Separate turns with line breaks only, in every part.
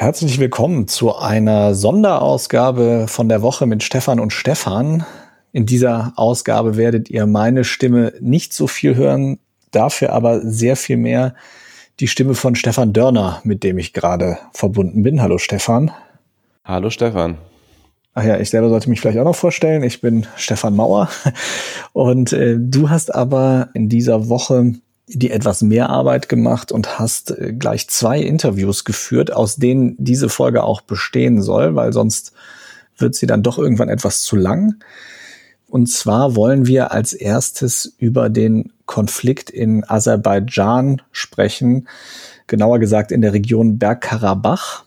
Herzlich willkommen zu einer Sonderausgabe von der Woche mit Stefan und Stefan. In dieser Ausgabe werdet ihr meine Stimme nicht so viel hören, dafür aber sehr viel mehr die Stimme von Stefan Dörner, mit dem ich gerade verbunden bin. Hallo Stefan.
Hallo Stefan.
Ach ja, ich selber sollte mich vielleicht auch noch vorstellen. Ich bin Stefan Mauer und äh, du hast aber in dieser Woche die etwas mehr Arbeit gemacht und hast äh, gleich zwei Interviews geführt, aus denen diese Folge auch bestehen soll, weil sonst wird sie dann doch irgendwann etwas zu lang. Und zwar wollen wir als erstes über den Konflikt in Aserbaidschan sprechen, genauer gesagt in der Region Bergkarabach.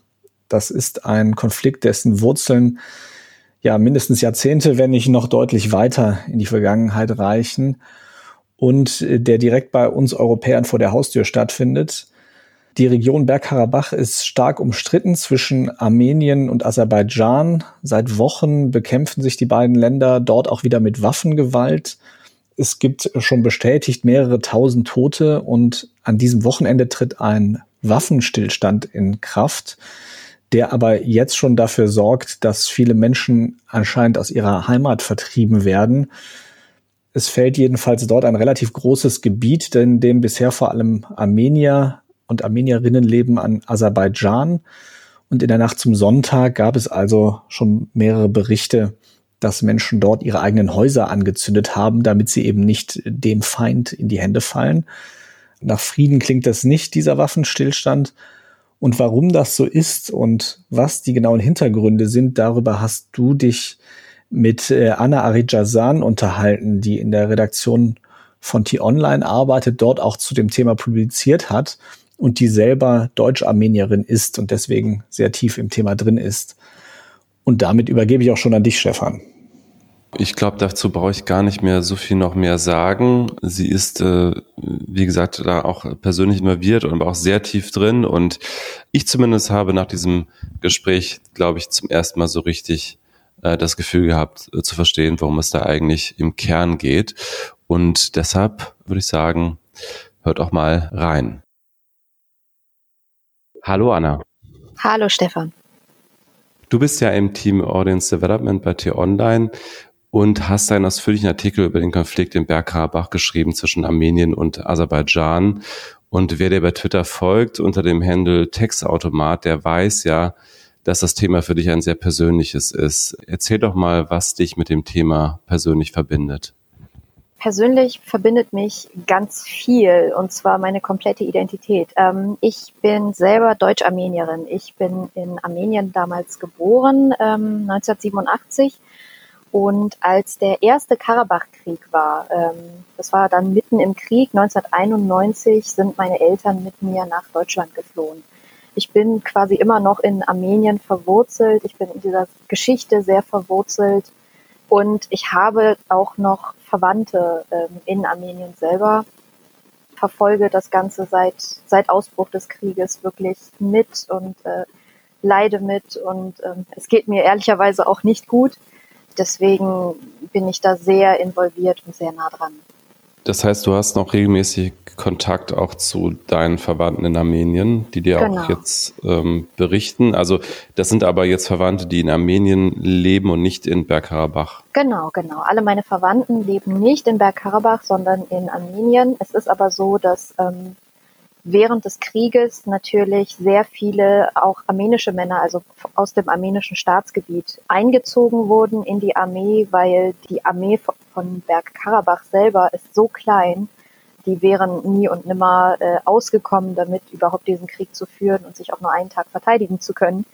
Das ist ein Konflikt, dessen Wurzeln ja mindestens Jahrzehnte, wenn nicht noch deutlich weiter in die Vergangenheit reichen und äh, der direkt bei uns Europäern vor der Haustür stattfindet. Die Region Bergkarabach ist stark umstritten zwischen Armenien und Aserbaidschan. Seit Wochen bekämpfen sich die beiden Länder dort auch wieder mit Waffengewalt. Es gibt schon bestätigt mehrere tausend Tote und an diesem Wochenende tritt ein Waffenstillstand in Kraft, der aber jetzt schon dafür sorgt, dass viele Menschen anscheinend aus ihrer Heimat vertrieben werden. Es fällt jedenfalls dort ein relativ großes Gebiet, in dem bisher vor allem Armenier und Armenierinnen leben an Aserbaidschan. Und in der Nacht zum Sonntag gab es also schon mehrere Berichte, dass Menschen dort ihre eigenen Häuser angezündet haben, damit sie eben nicht dem Feind in die Hände fallen. Nach Frieden klingt das nicht, dieser Waffenstillstand. Und warum das so ist und was die genauen Hintergründe sind, darüber hast du dich mit äh, Anna Arijazan unterhalten, die in der Redaktion von T-Online arbeitet, dort auch zu dem Thema publiziert hat und die selber Deutsch-Armenierin ist und deswegen sehr tief im Thema drin ist. Und damit übergebe ich auch schon an dich, Stefan.
Ich glaube, dazu brauche ich gar nicht mehr so viel noch mehr sagen. Sie ist, äh, wie gesagt, da auch persönlich involviert und auch sehr tief drin. Und ich zumindest habe nach diesem Gespräch, glaube ich, zum ersten Mal so richtig äh, das Gefühl gehabt äh, zu verstehen, worum es da eigentlich im Kern geht. Und deshalb würde ich sagen, hört auch mal rein. Hallo Anna.
Hallo Stefan.
Du bist ja im Team Audience Development bei T-Online und hast einen ausführlichen Artikel über den Konflikt in Bergkarabach geschrieben zwischen Armenien und Aserbaidschan. Und wer dir bei Twitter folgt unter dem Handle Textautomat, der weiß ja, dass das Thema für dich ein sehr persönliches ist. Erzähl doch mal, was dich mit dem Thema persönlich verbindet.
Persönlich verbindet mich ganz viel und zwar meine komplette Identität. Ähm, ich bin selber Deutsch-Armenierin. Ich bin in Armenien damals geboren, 1987. Ähm, und als der erste Karabach-Krieg war, ähm, das war dann mitten im Krieg, 1991, sind meine Eltern mit mir nach Deutschland geflohen. Ich bin quasi immer noch in Armenien verwurzelt. Ich bin in dieser Geschichte sehr verwurzelt. Und ich habe auch noch Verwandte ähm, in Armenien selber. Verfolge das Ganze seit, seit Ausbruch des Krieges wirklich mit und äh, leide mit. Und ähm, es geht mir ehrlicherweise auch nicht gut. Deswegen bin ich da sehr involviert und sehr nah dran.
Das heißt, du hast noch regelmäßig Kontakt auch zu deinen Verwandten in Armenien, die dir genau. auch jetzt ähm, berichten. Also das sind aber jetzt Verwandte, die in Armenien leben und nicht in Bergkarabach.
Genau, genau. Alle meine Verwandten leben nicht in Bergkarabach, sondern in Armenien. Es ist aber so, dass ähm, während des Krieges natürlich sehr viele auch armenische Männer, also aus dem armenischen Staatsgebiet, eingezogen wurden in die Armee, weil die Armee von Bergkarabach selber ist so klein, die wären nie und nimmer äh, ausgekommen, damit überhaupt diesen Krieg zu führen und sich auch nur einen Tag verteidigen zu können.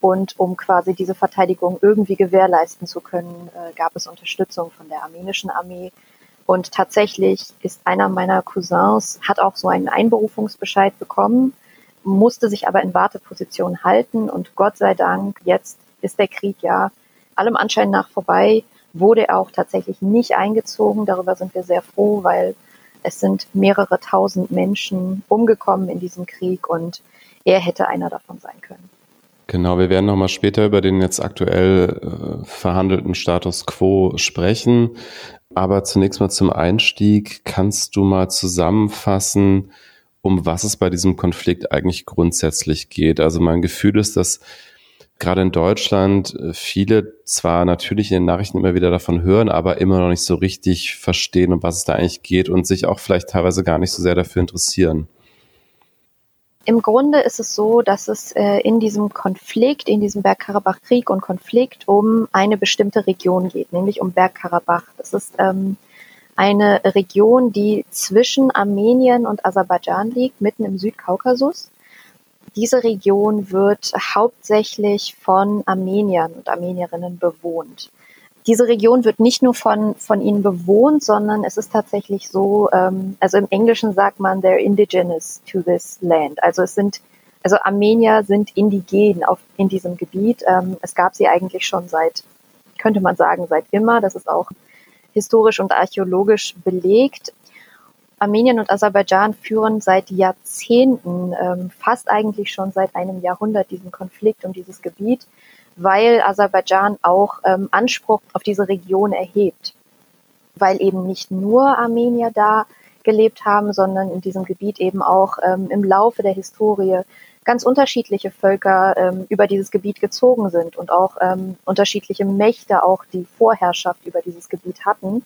Und um quasi diese Verteidigung irgendwie gewährleisten zu können, äh, gab es Unterstützung von der armenischen Armee. Und tatsächlich ist einer meiner Cousins, hat auch so einen Einberufungsbescheid bekommen, musste sich aber in Warteposition halten und Gott sei Dank, jetzt ist der Krieg ja allem Anschein nach vorbei, wurde auch tatsächlich nicht eingezogen. Darüber sind wir sehr froh, weil es sind mehrere tausend Menschen umgekommen in diesem Krieg und er hätte einer davon sein können.
Genau, wir werden nochmal später über den jetzt aktuell äh, verhandelten Status quo sprechen. Aber zunächst mal zum Einstieg, kannst du mal zusammenfassen, um was es bei diesem Konflikt eigentlich grundsätzlich geht. Also mein Gefühl ist, dass gerade in Deutschland äh, viele zwar natürlich in den Nachrichten immer wieder davon hören, aber immer noch nicht so richtig verstehen, um was es da eigentlich geht und sich auch vielleicht teilweise gar nicht so sehr dafür interessieren.
Im Grunde ist es so, dass es äh, in diesem Konflikt, in diesem Bergkarabach-Krieg und Konflikt um eine bestimmte Region geht, nämlich um Bergkarabach. Das ist ähm, eine Region, die zwischen Armenien und Aserbaidschan liegt, mitten im Südkaukasus. Diese Region wird hauptsächlich von Armeniern und Armenierinnen bewohnt. Diese Region wird nicht nur von, von ihnen bewohnt, sondern es ist tatsächlich so, ähm, also im Englischen sagt man, they're indigenous to this land. Also es sind, also Armenier sind indigen auf, in diesem Gebiet. Ähm, es gab sie eigentlich schon seit, könnte man sagen, seit immer. Das ist auch historisch und archäologisch belegt. Armenien und Aserbaidschan führen seit Jahrzehnten, ähm, fast eigentlich schon seit einem Jahrhundert diesen Konflikt um dieses Gebiet, weil Aserbaidschan auch ähm, Anspruch auf diese Region erhebt, weil eben nicht nur Armenier da gelebt haben, sondern in diesem Gebiet eben auch ähm, im Laufe der Historie ganz unterschiedliche Völker ähm, über dieses Gebiet gezogen sind und auch ähm, unterschiedliche Mächte auch die Vorherrschaft über dieses Gebiet hatten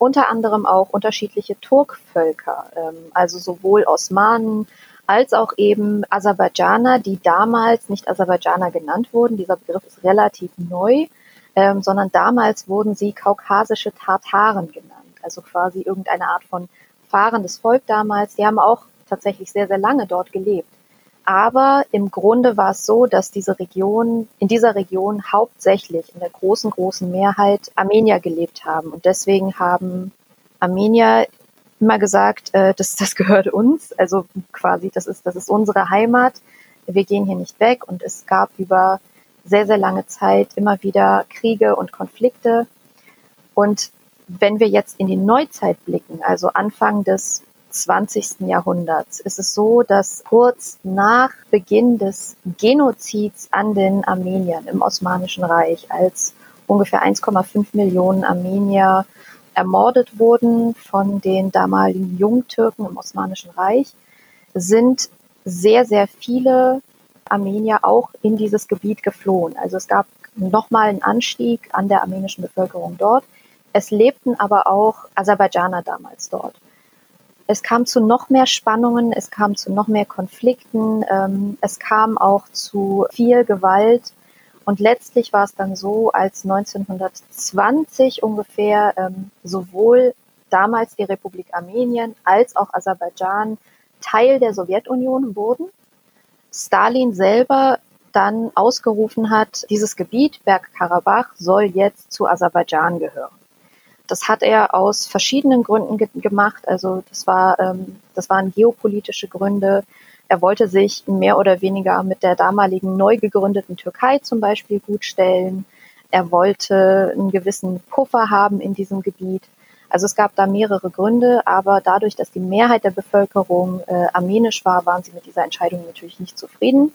unter anderem auch unterschiedliche Turkvölker, ähm, also sowohl Osmanen als auch eben Aserbaidschaner, die damals nicht Aserbaidschaner genannt wurden. Dieser Begriff ist relativ neu, ähm, sondern damals wurden sie kaukasische Tartaren genannt, also quasi irgendeine Art von fahrendes Volk damals. Die haben auch tatsächlich sehr, sehr lange dort gelebt. Aber im Grunde war es so, dass diese Region, in dieser Region hauptsächlich in der großen, großen Mehrheit Armenier gelebt haben. Und deswegen haben Armenier immer gesagt, äh, das, das gehört uns. Also quasi, das ist, das ist unsere Heimat. Wir gehen hier nicht weg. Und es gab über sehr, sehr lange Zeit immer wieder Kriege und Konflikte. Und wenn wir jetzt in die Neuzeit blicken, also Anfang des 20. Jahrhunderts ist es so, dass kurz nach Beginn des Genozids an den Armeniern im Osmanischen Reich, als ungefähr 1,5 Millionen Armenier ermordet wurden von den damaligen Jungtürken im Osmanischen Reich, sind sehr, sehr viele Armenier auch in dieses Gebiet geflohen. Also es gab nochmal einen Anstieg an der armenischen Bevölkerung dort. Es lebten aber auch Aserbaidschaner damals dort. Es kam zu noch mehr Spannungen, es kam zu noch mehr Konflikten, ähm, es kam auch zu viel Gewalt. Und letztlich war es dann so, als 1920 ungefähr ähm, sowohl damals die Republik Armenien als auch Aserbaidschan Teil der Sowjetunion wurden, Stalin selber dann ausgerufen hat, dieses Gebiet Bergkarabach soll jetzt zu Aserbaidschan gehören. Das hat er aus verschiedenen Gründen ge gemacht. Also das war, ähm, das waren geopolitische Gründe. Er wollte sich mehr oder weniger mit der damaligen neu gegründeten Türkei zum Beispiel gutstellen. Er wollte einen gewissen Puffer haben in diesem Gebiet. Also es gab da mehrere Gründe, aber dadurch, dass die Mehrheit der Bevölkerung äh, armenisch war, waren sie mit dieser Entscheidung natürlich nicht zufrieden.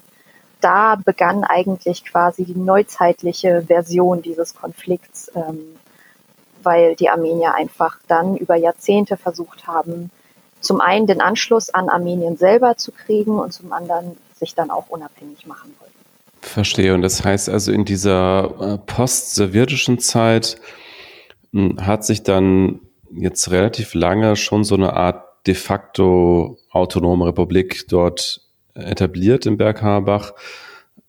Da begann eigentlich quasi die neuzeitliche Version dieses Konflikts ähm, weil die Armenier einfach dann über Jahrzehnte versucht haben, zum einen den Anschluss an Armenien selber zu kriegen und zum anderen sich dann auch unabhängig machen wollten.
Verstehe. Und das heißt also, in dieser äh, post-sowjetischen Zeit hm, hat sich dann jetzt relativ lange schon so eine Art de facto autonome Republik dort etabliert im Bergkarabach.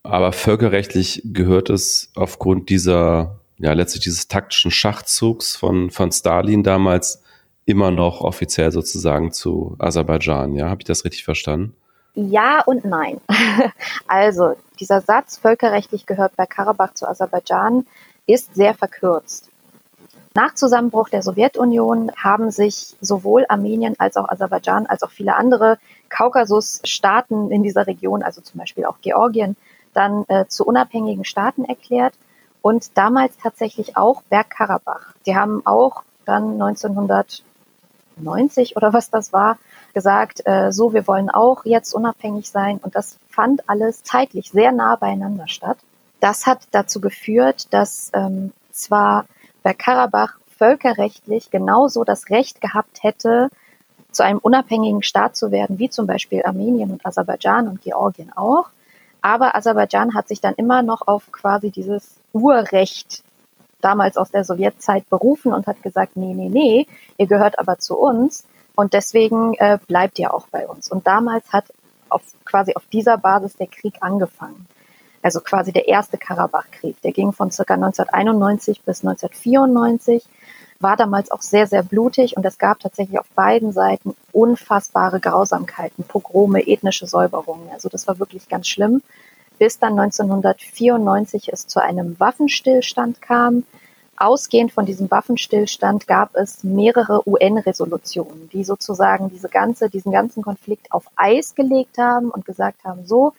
Aber völkerrechtlich gehört es aufgrund dieser ja letztlich dieses taktischen Schachzugs von, von Stalin damals immer noch offiziell sozusagen zu Aserbaidschan. Ja, habe ich das richtig verstanden?
Ja und nein. Also, dieser Satz, völkerrechtlich gehört Bergkarabach zu Aserbaidschan, ist sehr verkürzt. Nach Zusammenbruch der Sowjetunion haben sich sowohl Armenien als auch Aserbaidschan als auch viele andere Kaukasus-Staaten in dieser Region, also zum Beispiel auch Georgien, dann äh, zu unabhängigen Staaten erklärt und damals tatsächlich auch Bergkarabach. Die haben auch dann 1990 oder was das war, gesagt, äh, so, wir wollen auch jetzt unabhängig sein. Und das fand alles zeitlich sehr nah beieinander statt. Das hat dazu geführt, dass ähm, zwar Bergkarabach völkerrechtlich genauso das Recht gehabt hätte, zu einem unabhängigen Staat zu werden, wie zum Beispiel Armenien und Aserbaidschan und Georgien auch. Aber Aserbaidschan hat sich dann immer noch auf quasi dieses Urrecht damals aus der Sowjetzeit berufen und hat gesagt, nee, nee, nee, ihr gehört aber zu uns und deswegen äh, bleibt ihr auch bei uns. Und damals hat auf, quasi auf dieser Basis der Krieg angefangen. Also quasi der erste Karabachkrieg. Der ging von circa 1991 bis 1994, war damals auch sehr, sehr blutig und es gab tatsächlich auf beiden Seiten unfassbare Grausamkeiten, Pogrome, ethnische Säuberungen. Also das war wirklich ganz schlimm bis dann 1994 es zu einem Waffenstillstand kam. Ausgehend von diesem Waffenstillstand gab es mehrere UN-Resolutionen, die sozusagen diese ganze, diesen ganzen Konflikt auf Eis gelegt haben und gesagt haben, so,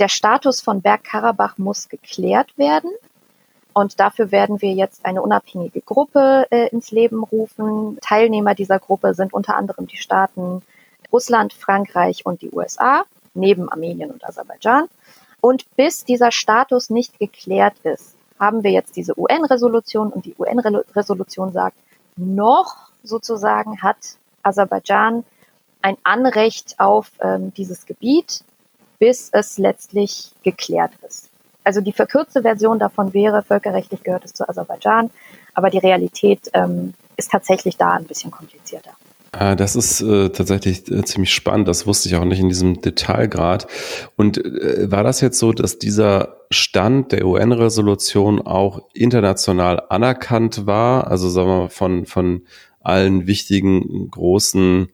der Status von Bergkarabach muss geklärt werden. Und dafür werden wir jetzt eine unabhängige Gruppe äh, ins Leben rufen. Teilnehmer dieser Gruppe sind unter anderem die Staaten Russland, Frankreich und die USA, neben Armenien und Aserbaidschan. Und bis dieser Status nicht geklärt ist, haben wir jetzt diese UN-Resolution und die UN-Resolution sagt, noch sozusagen hat Aserbaidschan ein Anrecht auf ähm, dieses Gebiet, bis es letztlich geklärt ist. Also die verkürzte Version davon wäre, völkerrechtlich gehört es zu Aserbaidschan, aber die Realität ähm, ist tatsächlich da ein bisschen komplizierter.
Ah, das ist äh, tatsächlich äh, ziemlich spannend. Das wusste ich auch nicht in diesem Detailgrad. Und äh, war das jetzt so, dass dieser Stand der UN-Resolution auch international anerkannt war? Also sagen wir mal von, von allen wichtigen großen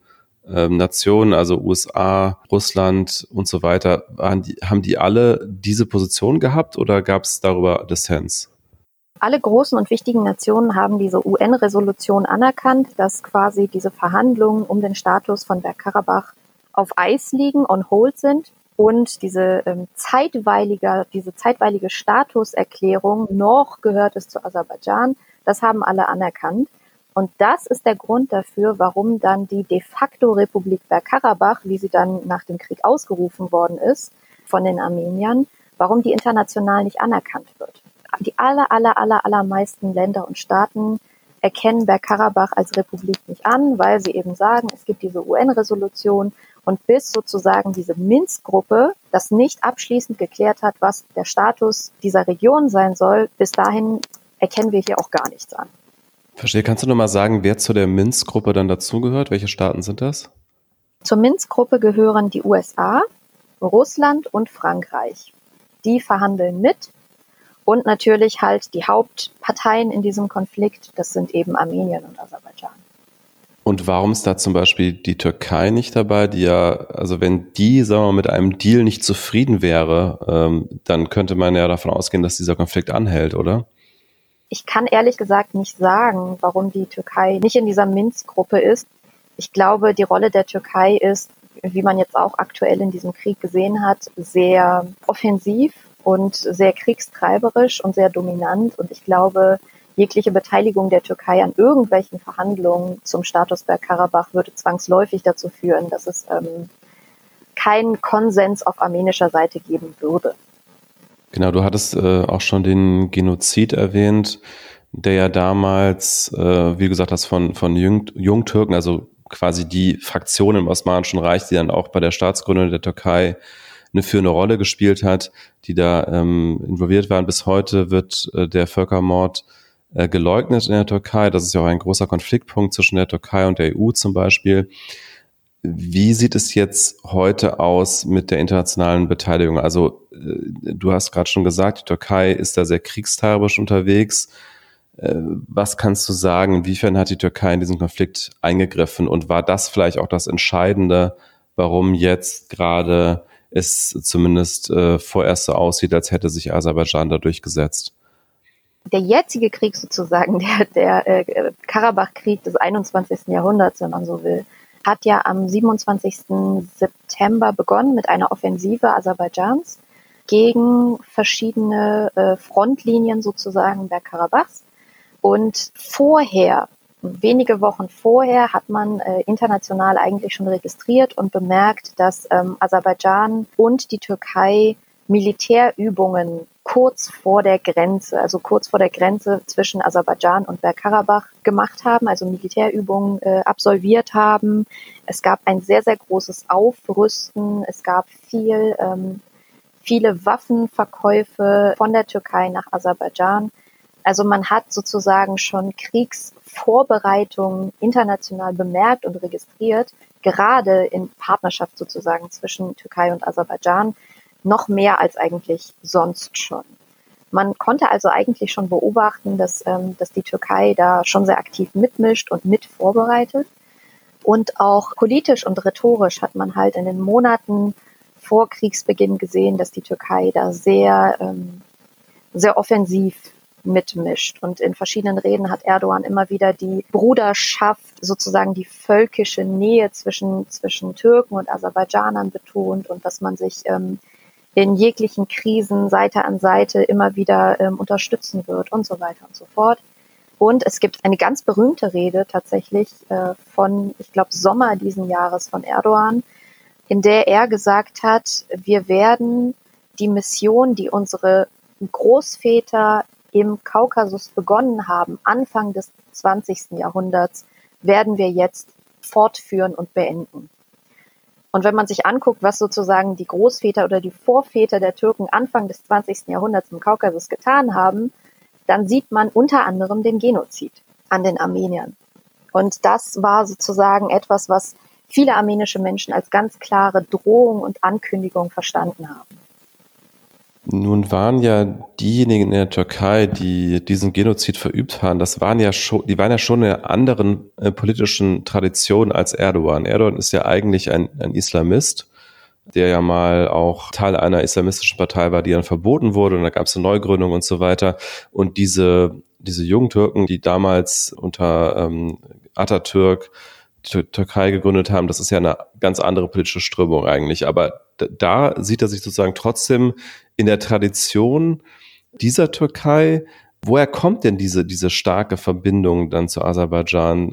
ähm, Nationen, also USA, Russland und so weiter, die, haben die alle diese Position gehabt oder gab es darüber Dissens?
alle großen und wichtigen Nationen haben diese UN-Resolution anerkannt, dass quasi diese Verhandlungen um den Status von Bergkarabach auf Eis liegen, on hold sind und diese ähm, zeitweilige, diese zeitweilige Statuserklärung noch gehört es zu Aserbaidschan. Das haben alle anerkannt. Und das ist der Grund dafür, warum dann die de facto Republik Bergkarabach, wie sie dann nach dem Krieg ausgerufen worden ist von den Armeniern, warum die international nicht anerkannt wird die aller, aller, aller, allermeisten Länder und Staaten erkennen Bergkarabach als Republik nicht an, weil sie eben sagen, es gibt diese UN-Resolution und bis sozusagen diese Minsk-Gruppe das nicht abschließend geklärt hat, was der Status dieser Region sein soll, bis dahin erkennen wir hier auch gar nichts an.
Verstehe. Kannst du noch mal sagen, wer zu der Minsk-Gruppe dann dazugehört? Welche Staaten sind das?
Zur Minsk-Gruppe gehören die USA, Russland und Frankreich. Die verhandeln mit und natürlich halt die Hauptparteien in diesem Konflikt, das sind eben Armenien und Aserbaidschan.
Und warum ist da zum Beispiel die Türkei nicht dabei, die ja, also wenn die, sagen wir mal, mit einem Deal nicht zufrieden wäre, ähm, dann könnte man ja davon ausgehen, dass dieser Konflikt anhält, oder?
Ich kann ehrlich gesagt nicht sagen, warum die Türkei nicht in dieser Minsk-Gruppe ist. Ich glaube, die Rolle der Türkei ist, wie man jetzt auch aktuell in diesem Krieg gesehen hat, sehr offensiv und sehr kriegstreiberisch und sehr dominant. Und ich glaube, jegliche Beteiligung der Türkei an irgendwelchen Verhandlungen zum Status Bergkarabach würde zwangsläufig dazu führen, dass es ähm, keinen Konsens auf armenischer Seite geben würde.
Genau, du hattest äh, auch schon den Genozid erwähnt, der ja damals, äh, wie gesagt hast, von, von Jung, Jungtürken, also quasi die Fraktion im Osmanischen Reich, die dann auch bei der Staatsgründung der Türkei eine führende Rolle gespielt hat, die da ähm, involviert waren. Bis heute wird äh, der Völkermord äh, geleugnet in der Türkei. Das ist ja auch ein großer Konfliktpunkt zwischen der Türkei und der EU zum Beispiel. Wie sieht es jetzt heute aus mit der internationalen Beteiligung? Also äh, du hast gerade schon gesagt, die Türkei ist da sehr kriegstreiberisch unterwegs. Äh, was kannst du sagen? Inwiefern hat die Türkei in diesen Konflikt eingegriffen? Und war das vielleicht auch das Entscheidende, warum jetzt gerade es zumindest äh, vorerst so aussieht, als hätte sich Aserbaidschan da durchgesetzt.
Der jetzige Krieg sozusagen, der, der äh, Karabach-Krieg des 21. Jahrhunderts, wenn man so will, hat ja am 27. September begonnen mit einer Offensive Aserbaidschans gegen verschiedene äh, Frontlinien sozusagen der Karabachs. Und vorher wenige Wochen vorher hat man äh, international eigentlich schon registriert und bemerkt, dass ähm, Aserbaidschan und die Türkei Militärübungen kurz vor der Grenze, also kurz vor der Grenze zwischen Aserbaidschan und Bergkarabach gemacht haben, also Militärübungen äh, absolviert haben. Es gab ein sehr, sehr großes Aufrüsten. Es gab viel, ähm, viele Waffenverkäufe von der Türkei nach Aserbaidschan. Also man hat sozusagen schon Kriegsvorbereitungen international bemerkt und registriert, gerade in Partnerschaft sozusagen zwischen Türkei und Aserbaidschan, noch mehr als eigentlich sonst schon. Man konnte also eigentlich schon beobachten, dass, ähm, dass die Türkei da schon sehr aktiv mitmischt und mit vorbereitet. Und auch politisch und rhetorisch hat man halt in den Monaten vor Kriegsbeginn gesehen, dass die Türkei da sehr, ähm, sehr offensiv mitmischt. Und in verschiedenen Reden hat Erdogan immer wieder die Bruderschaft, sozusagen die völkische Nähe zwischen, zwischen Türken und Aserbaidschanern betont und dass man sich ähm, in jeglichen Krisen Seite an Seite immer wieder ähm, unterstützen wird und so weiter und so fort. Und es gibt eine ganz berühmte Rede tatsächlich äh, von, ich glaube, Sommer diesen Jahres von Erdogan, in der er gesagt hat, wir werden die Mission, die unsere Großväter im Kaukasus begonnen haben, Anfang des 20. Jahrhunderts, werden wir jetzt fortführen und beenden. Und wenn man sich anguckt, was sozusagen die Großväter oder die Vorväter der Türken Anfang des 20. Jahrhunderts im Kaukasus getan haben, dann sieht man unter anderem den Genozid an den Armeniern. Und das war sozusagen etwas, was viele armenische Menschen als ganz klare Drohung und Ankündigung verstanden haben.
Nun waren ja diejenigen in der Türkei, die diesen Genozid verübt haben, das waren ja schon, die waren ja schon in einer anderen äh, politischen Tradition als Erdogan. Erdogan ist ja eigentlich ein, ein Islamist, der ja mal auch Teil einer islamistischen Partei war, die dann verboten wurde und da gab es eine Neugründung und so weiter. Und diese, diese jungen Türken, die damals unter ähm, Atatürk Türkei gegründet haben, das ist ja eine ganz andere politische Strömung eigentlich. Aber da sieht er sich sozusagen trotzdem in der Tradition dieser Türkei. Woher kommt denn diese, diese starke Verbindung dann zu Aserbaidschan?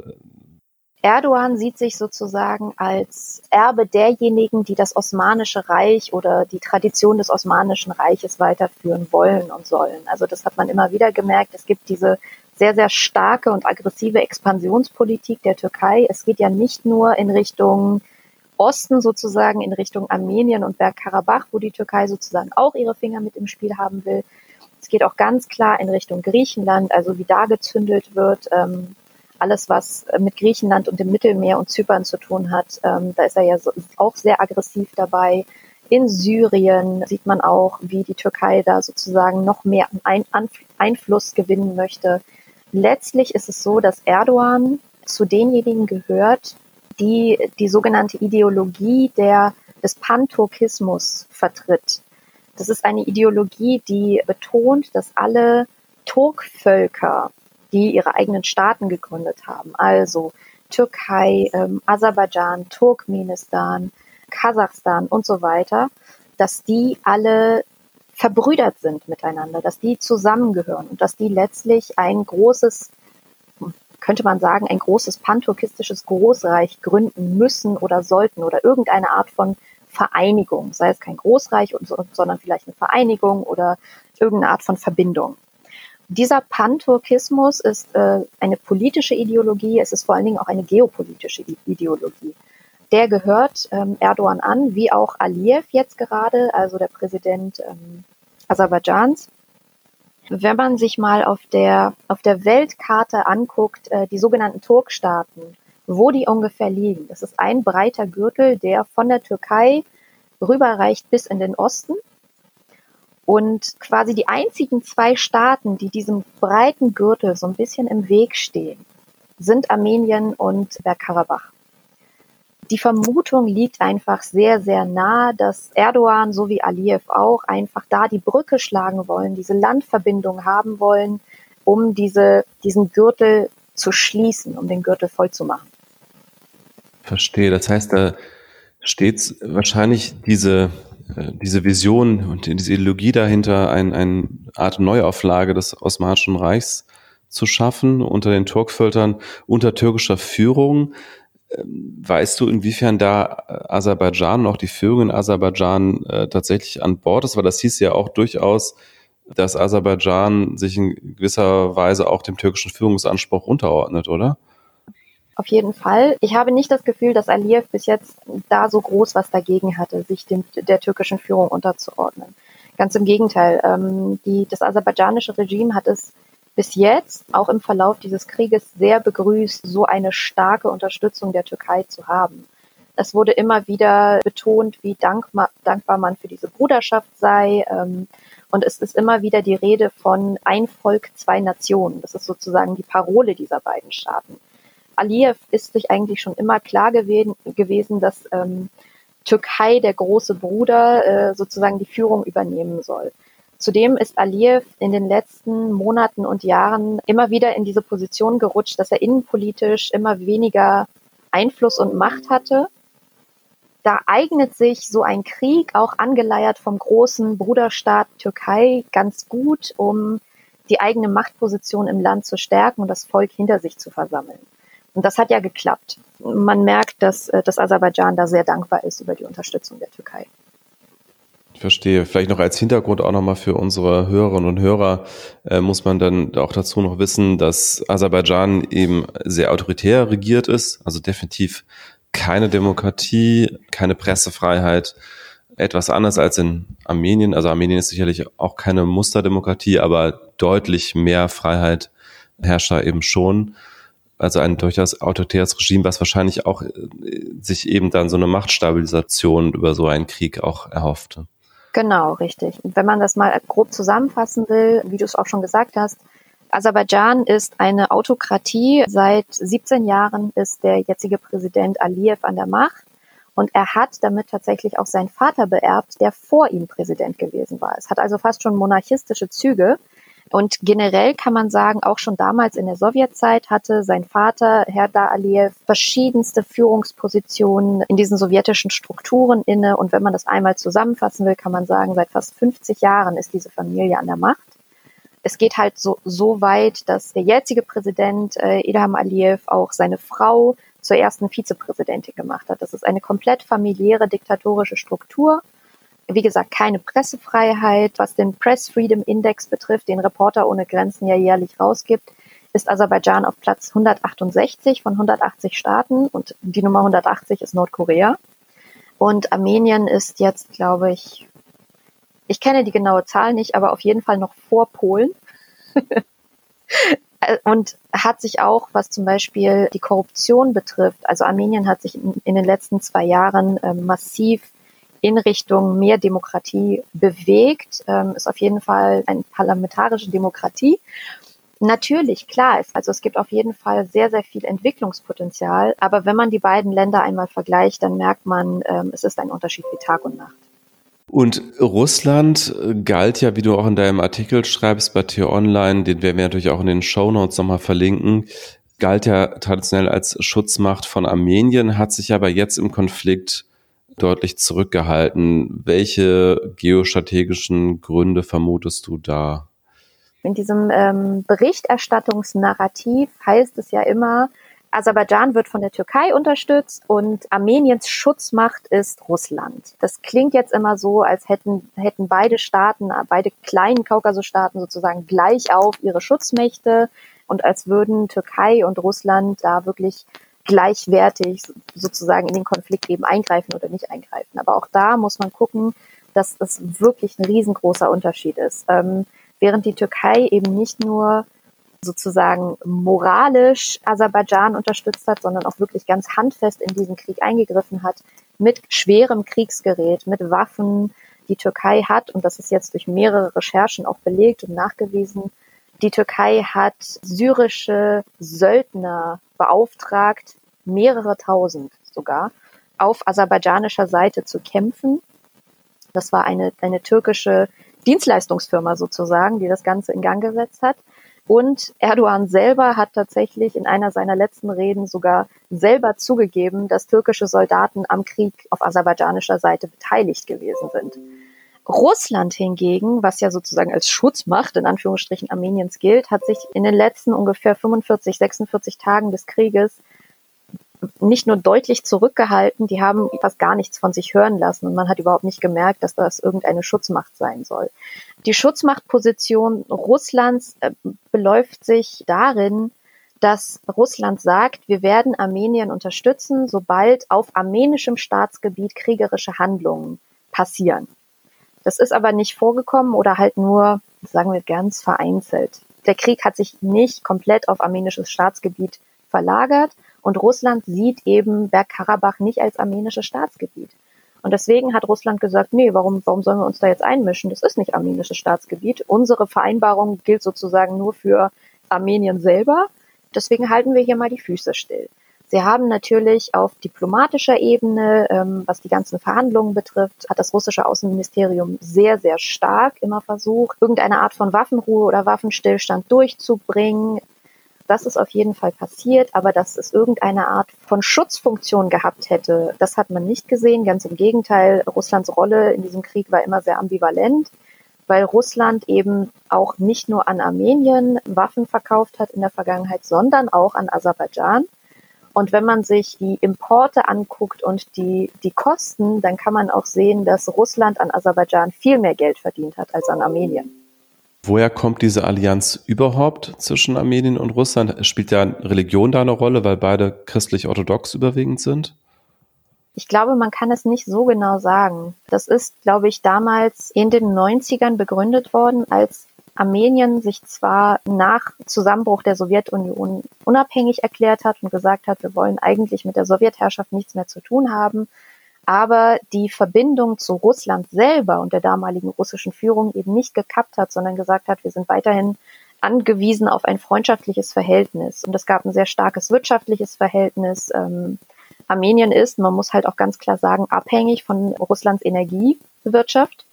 Erdogan sieht sich sozusagen als Erbe derjenigen, die das Osmanische Reich oder die Tradition des Osmanischen Reiches weiterführen wollen und sollen. Also das hat man immer wieder gemerkt. Es gibt diese sehr, sehr starke und aggressive Expansionspolitik der Türkei. Es geht ja nicht nur in Richtung Osten sozusagen in Richtung Armenien und Bergkarabach, wo die Türkei sozusagen auch ihre Finger mit im Spiel haben will. Es geht auch ganz klar in Richtung Griechenland, also wie da gezündelt wird. Ähm, alles, was mit Griechenland und dem Mittelmeer und Zypern zu tun hat, ähm, da ist er ja so, auch sehr aggressiv dabei. In Syrien sieht man auch, wie die Türkei da sozusagen noch mehr ein Einfluss gewinnen möchte. Letztlich ist es so, dass Erdogan zu denjenigen gehört, die die sogenannte Ideologie der, des Panturkismus vertritt. Das ist eine Ideologie, die betont, dass alle Turkvölker, die ihre eigenen Staaten gegründet haben, also Türkei, ähm, Aserbaidschan, Turkmenistan, Kasachstan und so weiter, dass die alle verbrüdert sind miteinander, dass die zusammengehören und dass die letztlich ein großes könnte man sagen, ein großes panturkistisches Großreich gründen müssen oder sollten oder irgendeine Art von Vereinigung, sei es kein Großreich, sondern vielleicht eine Vereinigung oder irgendeine Art von Verbindung. Dieser Panturkismus ist äh, eine politische Ideologie, es ist vor allen Dingen auch eine geopolitische Ideologie. Der gehört ähm, Erdogan an, wie auch Aliyev jetzt gerade, also der Präsident ähm, Aserbaidschans. Wenn man sich mal auf der, auf der Weltkarte anguckt, äh, die sogenannten Turkstaaten, wo die ungefähr liegen, das ist ein breiter Gürtel, der von der Türkei rüberreicht bis in den Osten. Und quasi die einzigen zwei Staaten, die diesem breiten Gürtel so ein bisschen im Weg stehen, sind Armenien und Bergkarabach die Vermutung liegt einfach sehr, sehr nah, dass Erdogan sowie Aliyev auch einfach da die Brücke schlagen wollen, diese Landverbindung haben wollen, um diese, diesen Gürtel zu schließen, um den Gürtel voll zu machen.
Verstehe. Das heißt, da steht wahrscheinlich diese, äh, diese Vision und diese Ideologie dahinter, ein, eine Art Neuauflage des Osmanischen Reichs zu schaffen unter den Turkvölkern, unter türkischer Führung. Ähm, weißt du, inwiefern da äh, Aserbaidschan, auch die Führung in Aserbaidschan äh, tatsächlich an Bord ist? Weil das hieß ja auch durchaus dass Aserbaidschan sich in gewisser Weise auch dem türkischen Führungsanspruch unterordnet, oder?
Auf jeden Fall. Ich habe nicht das Gefühl, dass Aliyev bis jetzt da so groß was dagegen hatte, sich dem, der türkischen Führung unterzuordnen. Ganz im Gegenteil. Ähm, die, das aserbaidschanische Regime hat es bis jetzt, auch im Verlauf dieses Krieges, sehr begrüßt, so eine starke Unterstützung der Türkei zu haben. Es wurde immer wieder betont, wie dankbar, man für diese Bruderschaft sei. Ähm, und es ist immer wieder die Rede von ein Volk, zwei Nationen. Das ist sozusagen die Parole dieser beiden Staaten. Aliyev ist sich eigentlich schon immer klar gewesen, gewesen dass ähm, Türkei, der große Bruder, äh, sozusagen die Führung übernehmen soll. Zudem ist Aliyev in den letzten Monaten und Jahren immer wieder in diese Position gerutscht, dass er innenpolitisch immer weniger Einfluss und Macht hatte. Da eignet sich so ein Krieg, auch angeleiert vom großen Bruderstaat Türkei, ganz gut, um die eigene Machtposition im Land zu stärken und das Volk hinter sich zu versammeln. Und das hat ja geklappt. Man merkt, dass äh, das Aserbaidschan da sehr dankbar ist über die Unterstützung der Türkei.
Ich verstehe. Vielleicht noch als Hintergrund auch nochmal für unsere Hörerinnen und Hörer äh, muss man dann auch dazu noch wissen, dass Aserbaidschan eben sehr autoritär regiert ist, also definitiv keine Demokratie, keine Pressefreiheit, etwas anders als in Armenien. Also Armenien ist sicherlich auch keine Musterdemokratie, aber deutlich mehr Freiheit herrscht da eben schon. Also ein durchaus autoritäres Regime, was wahrscheinlich auch äh, sich eben dann so eine Machtstabilisation über so einen Krieg auch erhoffte.
Genau, richtig. Und wenn man das mal grob zusammenfassen will, wie du es auch schon gesagt hast, Aserbaidschan ist eine Autokratie. Seit 17 Jahren ist der jetzige Präsident Aliyev an der Macht. Und er hat damit tatsächlich auch seinen Vater beerbt, der vor ihm Präsident gewesen war. Es hat also fast schon monarchistische Züge. Und generell kann man sagen, auch schon damals in der Sowjetzeit hatte sein Vater, Herda Aliyev, verschiedenste Führungspositionen in diesen sowjetischen Strukturen inne. Und wenn man das einmal zusammenfassen will, kann man sagen, seit fast 50 Jahren ist diese Familie an der Macht. Es geht halt so, so weit, dass der jetzige Präsident äh, Ilham Aliyev auch seine Frau zur ersten Vizepräsidentin gemacht hat. Das ist eine komplett familiäre diktatorische Struktur wie gesagt, keine Pressefreiheit. Was den Press Freedom Index betrifft, den Reporter ohne Grenzen ja jährlich rausgibt, ist Aserbaidschan auf Platz 168 von 180 Staaten und die Nummer 180 ist Nordkorea. Und Armenien ist jetzt, glaube ich, ich kenne die genaue Zahl nicht, aber auf jeden Fall noch vor Polen. und hat sich auch, was zum Beispiel die Korruption betrifft, also Armenien hat sich in, in den letzten zwei Jahren äh, massiv in Richtung mehr Demokratie bewegt, ähm, ist auf jeden Fall eine parlamentarische Demokratie. Natürlich, klar ist, also es gibt auf jeden Fall sehr, sehr viel Entwicklungspotenzial. Aber wenn man die beiden Länder einmal vergleicht, dann merkt man, ähm, es ist ein Unterschied wie Tag und Nacht.
Und Russland galt ja, wie du auch in deinem Artikel schreibst bei T-Online, den werden wir natürlich auch in den Show Notes nochmal verlinken, galt ja traditionell als Schutzmacht von Armenien, hat sich aber jetzt im Konflikt deutlich zurückgehalten. Welche geostrategischen Gründe vermutest du da?
In diesem ähm, Berichterstattungsnarrativ heißt es ja immer, Aserbaidschan wird von der Türkei unterstützt und Armeniens Schutzmacht ist Russland. Das klingt jetzt immer so, als hätten, hätten beide Staaten, beide kleinen Kaukasusstaaten sozusagen gleich auf ihre Schutzmächte und als würden Türkei und Russland da wirklich gleichwertig sozusagen in den Konflikt eben eingreifen oder nicht eingreifen. Aber auch da muss man gucken, dass es wirklich ein riesengroßer Unterschied ist. Ähm, während die Türkei eben nicht nur sozusagen moralisch Aserbaidschan unterstützt hat, sondern auch wirklich ganz handfest in diesen Krieg eingegriffen hat, mit schwerem Kriegsgerät, mit Waffen. Die Türkei hat, und das ist jetzt durch mehrere Recherchen auch belegt und nachgewiesen, die Türkei hat syrische Söldner beauftragt, mehrere tausend sogar, auf aserbaidschanischer Seite zu kämpfen. Das war eine, eine türkische Dienstleistungsfirma sozusagen, die das Ganze in Gang gesetzt hat. Und Erdogan selber hat tatsächlich in einer seiner letzten Reden sogar selber zugegeben, dass türkische Soldaten am Krieg auf aserbaidschanischer Seite beteiligt gewesen sind. Russland hingegen, was ja sozusagen als Schutzmacht in Anführungsstrichen Armeniens gilt, hat sich in den letzten ungefähr 45, 46 Tagen des Krieges nicht nur deutlich zurückgehalten, die haben fast gar nichts von sich hören lassen und man hat überhaupt nicht gemerkt, dass das irgendeine Schutzmacht sein soll. Die Schutzmachtposition Russlands äh, beläuft sich darin, dass Russland sagt, wir werden Armenien unterstützen, sobald auf armenischem Staatsgebiet kriegerische Handlungen passieren. Das ist aber nicht vorgekommen oder halt nur, sagen wir ganz vereinzelt. Der Krieg hat sich nicht komplett auf armenisches Staatsgebiet verlagert und Russland sieht eben Bergkarabach nicht als armenisches Staatsgebiet. Und deswegen hat Russland gesagt, nee, warum, warum sollen wir uns da jetzt einmischen? Das ist nicht armenisches Staatsgebiet. Unsere Vereinbarung gilt sozusagen nur für Armenien selber. Deswegen halten wir hier mal die Füße still. Sie haben natürlich auf diplomatischer Ebene, ähm, was die ganzen Verhandlungen betrifft, hat das russische Außenministerium sehr, sehr stark immer versucht, irgendeine Art von Waffenruhe oder Waffenstillstand durchzubringen. Das ist auf jeden Fall passiert, aber dass es irgendeine Art von Schutzfunktion gehabt hätte, das hat man nicht gesehen. Ganz im Gegenteil, Russlands Rolle in diesem Krieg war immer sehr ambivalent, weil Russland eben auch nicht nur an Armenien Waffen verkauft hat in der Vergangenheit, sondern auch an Aserbaidschan. Und wenn man sich die Importe anguckt und die, die Kosten, dann kann man auch sehen, dass Russland an Aserbaidschan viel mehr Geld verdient hat als an Armenien.
Woher kommt diese Allianz überhaupt zwischen Armenien und Russland? Spielt ja Religion da eine Rolle, weil beide christlich-orthodox überwiegend sind?
Ich glaube, man kann es nicht so genau sagen. Das ist, glaube ich, damals in den 90ern begründet worden, als Armenien sich zwar nach Zusammenbruch der Sowjetunion unabhängig erklärt hat und gesagt hat, wir wollen eigentlich mit der Sowjetherrschaft nichts mehr zu tun haben, aber die Verbindung zu Russland selber und der damaligen russischen Führung eben nicht gekappt hat, sondern gesagt hat, wir sind weiterhin angewiesen auf ein freundschaftliches Verhältnis. Und es gab ein sehr starkes wirtschaftliches Verhältnis. Ähm, Armenien ist, man muss halt auch ganz klar sagen, abhängig von Russlands Energiewirtschaft,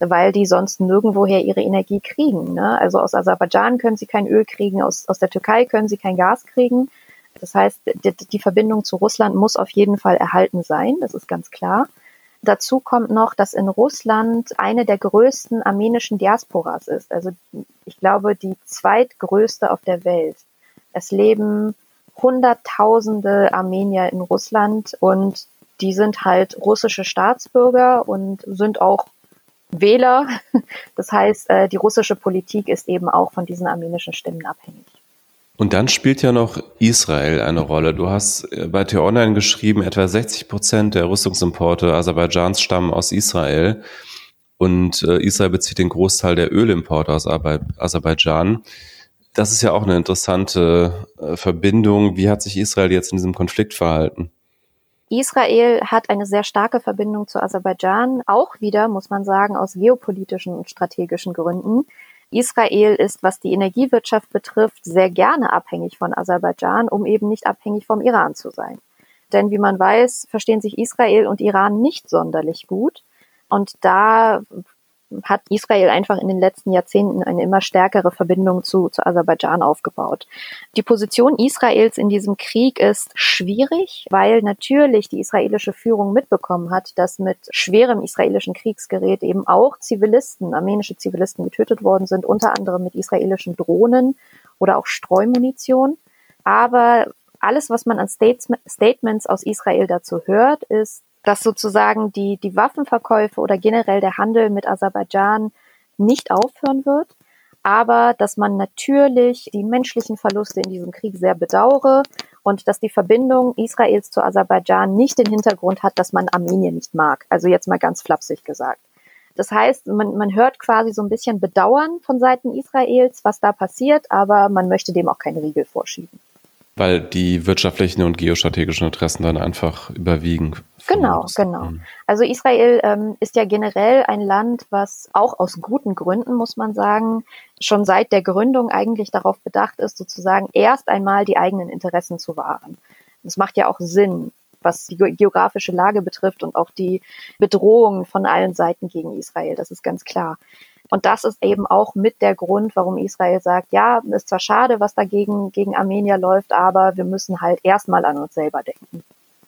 weil die sonst nirgendwoher ihre Energie kriegen. Ne? Also aus Aserbaidschan können sie kein Öl kriegen, aus, aus der Türkei können sie kein Gas kriegen. Das heißt, die, die Verbindung zu Russland muss auf jeden Fall erhalten sein, das ist ganz klar. Dazu kommt noch, dass in Russland eine der größten armenischen Diasporas ist. Also ich glaube, die zweitgrößte auf der Welt. Es leben Hunderttausende Armenier in Russland und die sind halt russische Staatsbürger und sind auch Wähler. Das heißt, äh, die russische Politik ist eben auch von diesen armenischen Stimmen abhängig.
Und dann spielt ja noch Israel eine Rolle. Du hast äh, bei T-Online geschrieben, etwa 60 Prozent der Rüstungsimporte Aserbaidschans stammen aus Israel. Und äh, Israel bezieht den Großteil der Ölimporte aus Aserbaidschan. Das ist ja auch eine interessante Verbindung. Wie hat sich Israel jetzt in diesem Konflikt verhalten?
Israel hat eine sehr starke Verbindung zu Aserbaidschan, auch wieder, muss man sagen, aus geopolitischen und strategischen Gründen. Israel ist, was die Energiewirtschaft betrifft, sehr gerne abhängig von Aserbaidschan, um eben nicht abhängig vom Iran zu sein. Denn wie man weiß, verstehen sich Israel und Iran nicht sonderlich gut. Und da hat Israel einfach in den letzten Jahrzehnten eine immer stärkere Verbindung zu, zu Aserbaidschan aufgebaut. Die Position Israels in diesem Krieg ist schwierig, weil natürlich die israelische Führung mitbekommen hat, dass mit schwerem israelischen Kriegsgerät eben auch Zivilisten, armenische Zivilisten getötet worden sind, unter anderem mit israelischen Drohnen oder auch Streumunition. Aber alles, was man an Statements aus Israel dazu hört, ist, dass sozusagen die, die Waffenverkäufe oder generell der Handel mit Aserbaidschan nicht aufhören wird, aber dass man natürlich die menschlichen Verluste in diesem Krieg sehr bedauere und dass die Verbindung Israels zu Aserbaidschan nicht den Hintergrund hat, dass man Armenien nicht mag. Also jetzt mal ganz flapsig gesagt. Das heißt, man, man hört quasi so ein bisschen Bedauern von Seiten Israels, was da passiert, aber man möchte dem auch keinen Riegel vorschieben.
Weil die wirtschaftlichen und geostrategischen Interessen dann einfach überwiegen.
Genau, genau. Mhm. Also Israel ähm, ist ja generell ein Land, was auch aus guten Gründen, muss man sagen, schon seit der Gründung eigentlich darauf bedacht ist, sozusagen erst einmal die eigenen Interessen zu wahren. Das macht ja auch Sinn, was die geografische Lage betrifft und auch die Bedrohung von allen Seiten gegen Israel. Das ist ganz klar. Und das ist eben auch mit der Grund, warum Israel sagt, ja, ist zwar schade, was dagegen gegen Armenier läuft, aber wir müssen halt erstmal an uns selber denken.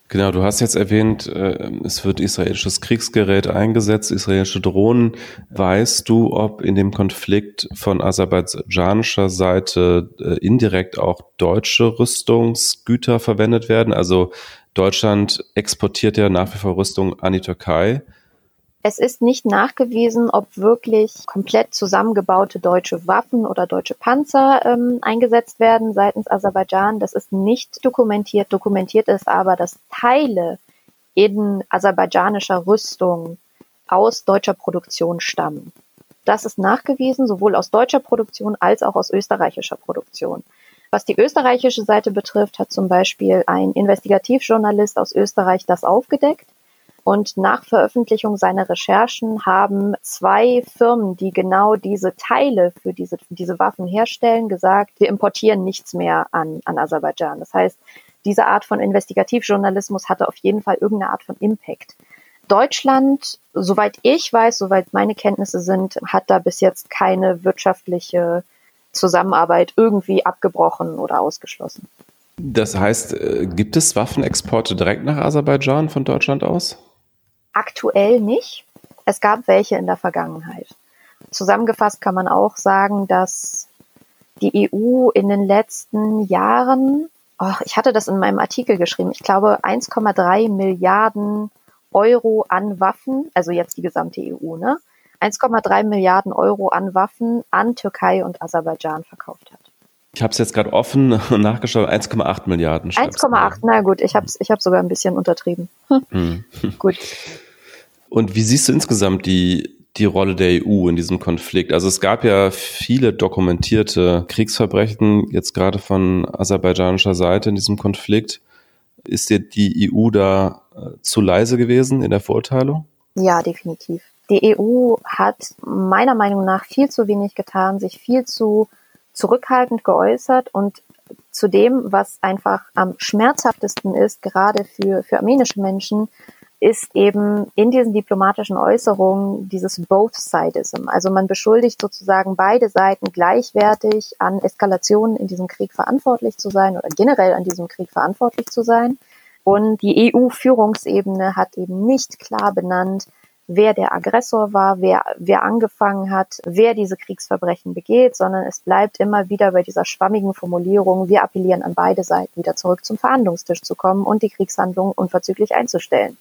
Genau, du hast jetzt erwähnt, äh, es wird israelisches Kriegsgerät eingesetzt, israelische Drohnen. Weißt du, ob in dem Konflikt von aserbaidschanischer Seite äh, indirekt auch deutsche Rüstungsgüter verwendet werden? Also Deutschland exportiert ja nach wie vor Rüstung an die Türkei.
Es ist nicht nachgewiesen, ob wirklich komplett zusammengebaute deutsche Waffen oder deutsche Panzer ähm, eingesetzt werden seitens Aserbaidschan. Das ist nicht dokumentiert. Dokumentiert ist aber, dass Teile in aserbaidschanischer Rüstung aus deutscher Produktion stammen. Das ist nachgewiesen, sowohl aus deutscher Produktion als auch aus österreichischer Produktion. Was die österreichische Seite betrifft, hat zum Beispiel ein Investigativjournalist aus Österreich das aufgedeckt und nach Veröffentlichung seiner Recherchen haben zwei Firmen, die genau diese Teile für diese, diese Waffen herstellen, gesagt, wir importieren nichts mehr an, an Aserbaidschan. Das heißt, diese Art von Investigativjournalismus hatte auf jeden Fall irgendeine Art von Impact. Deutschland, soweit ich weiß, soweit meine Kenntnisse sind, hat da bis jetzt keine wirtschaftliche Zusammenarbeit irgendwie abgebrochen oder ausgeschlossen.
Das heißt, äh, gibt es Waffenexporte direkt nach Aserbaidschan von Deutschland aus?
Aktuell nicht. Es gab welche in der Vergangenheit. Zusammengefasst kann man auch sagen, dass die EU in den letzten Jahren, oh, ich hatte das in meinem Artikel geschrieben, ich glaube 1,3 Milliarden Euro an Waffen, also jetzt die gesamte EU, ne? 1,3 Milliarden Euro an Waffen an Türkei und Aserbaidschan verkauft hat.
Ich habe es jetzt gerade offen nachgeschaut, 1,8 Milliarden.
1,8, na gut, ich habe ich hab sogar ein bisschen untertrieben. Hm.
gut. Und wie siehst du insgesamt die, die Rolle der EU in diesem Konflikt? Also es gab ja viele dokumentierte Kriegsverbrechen, jetzt gerade von aserbaidschanischer Seite in diesem Konflikt. Ist dir die EU da äh, zu leise gewesen in der Verurteilung?
Ja, definitiv. Die EU hat meiner Meinung nach viel zu wenig getan, sich viel zu zurückhaltend geäußert und zu dem, was einfach am schmerzhaftesten ist, gerade für, für armenische Menschen, ist eben in diesen diplomatischen Äußerungen dieses Both-Sidism. Also man beschuldigt sozusagen beide Seiten gleichwertig an Eskalationen in diesem Krieg verantwortlich zu sein oder generell an diesem Krieg verantwortlich zu sein. Und die EU-Führungsebene hat eben nicht klar benannt, wer der Aggressor war, wer, wer angefangen hat, wer diese Kriegsverbrechen begeht, sondern es bleibt immer wieder bei dieser schwammigen Formulierung, wir appellieren an beide Seiten, wieder zurück zum Verhandlungstisch zu kommen und die Kriegshandlungen unverzüglich einzustellen.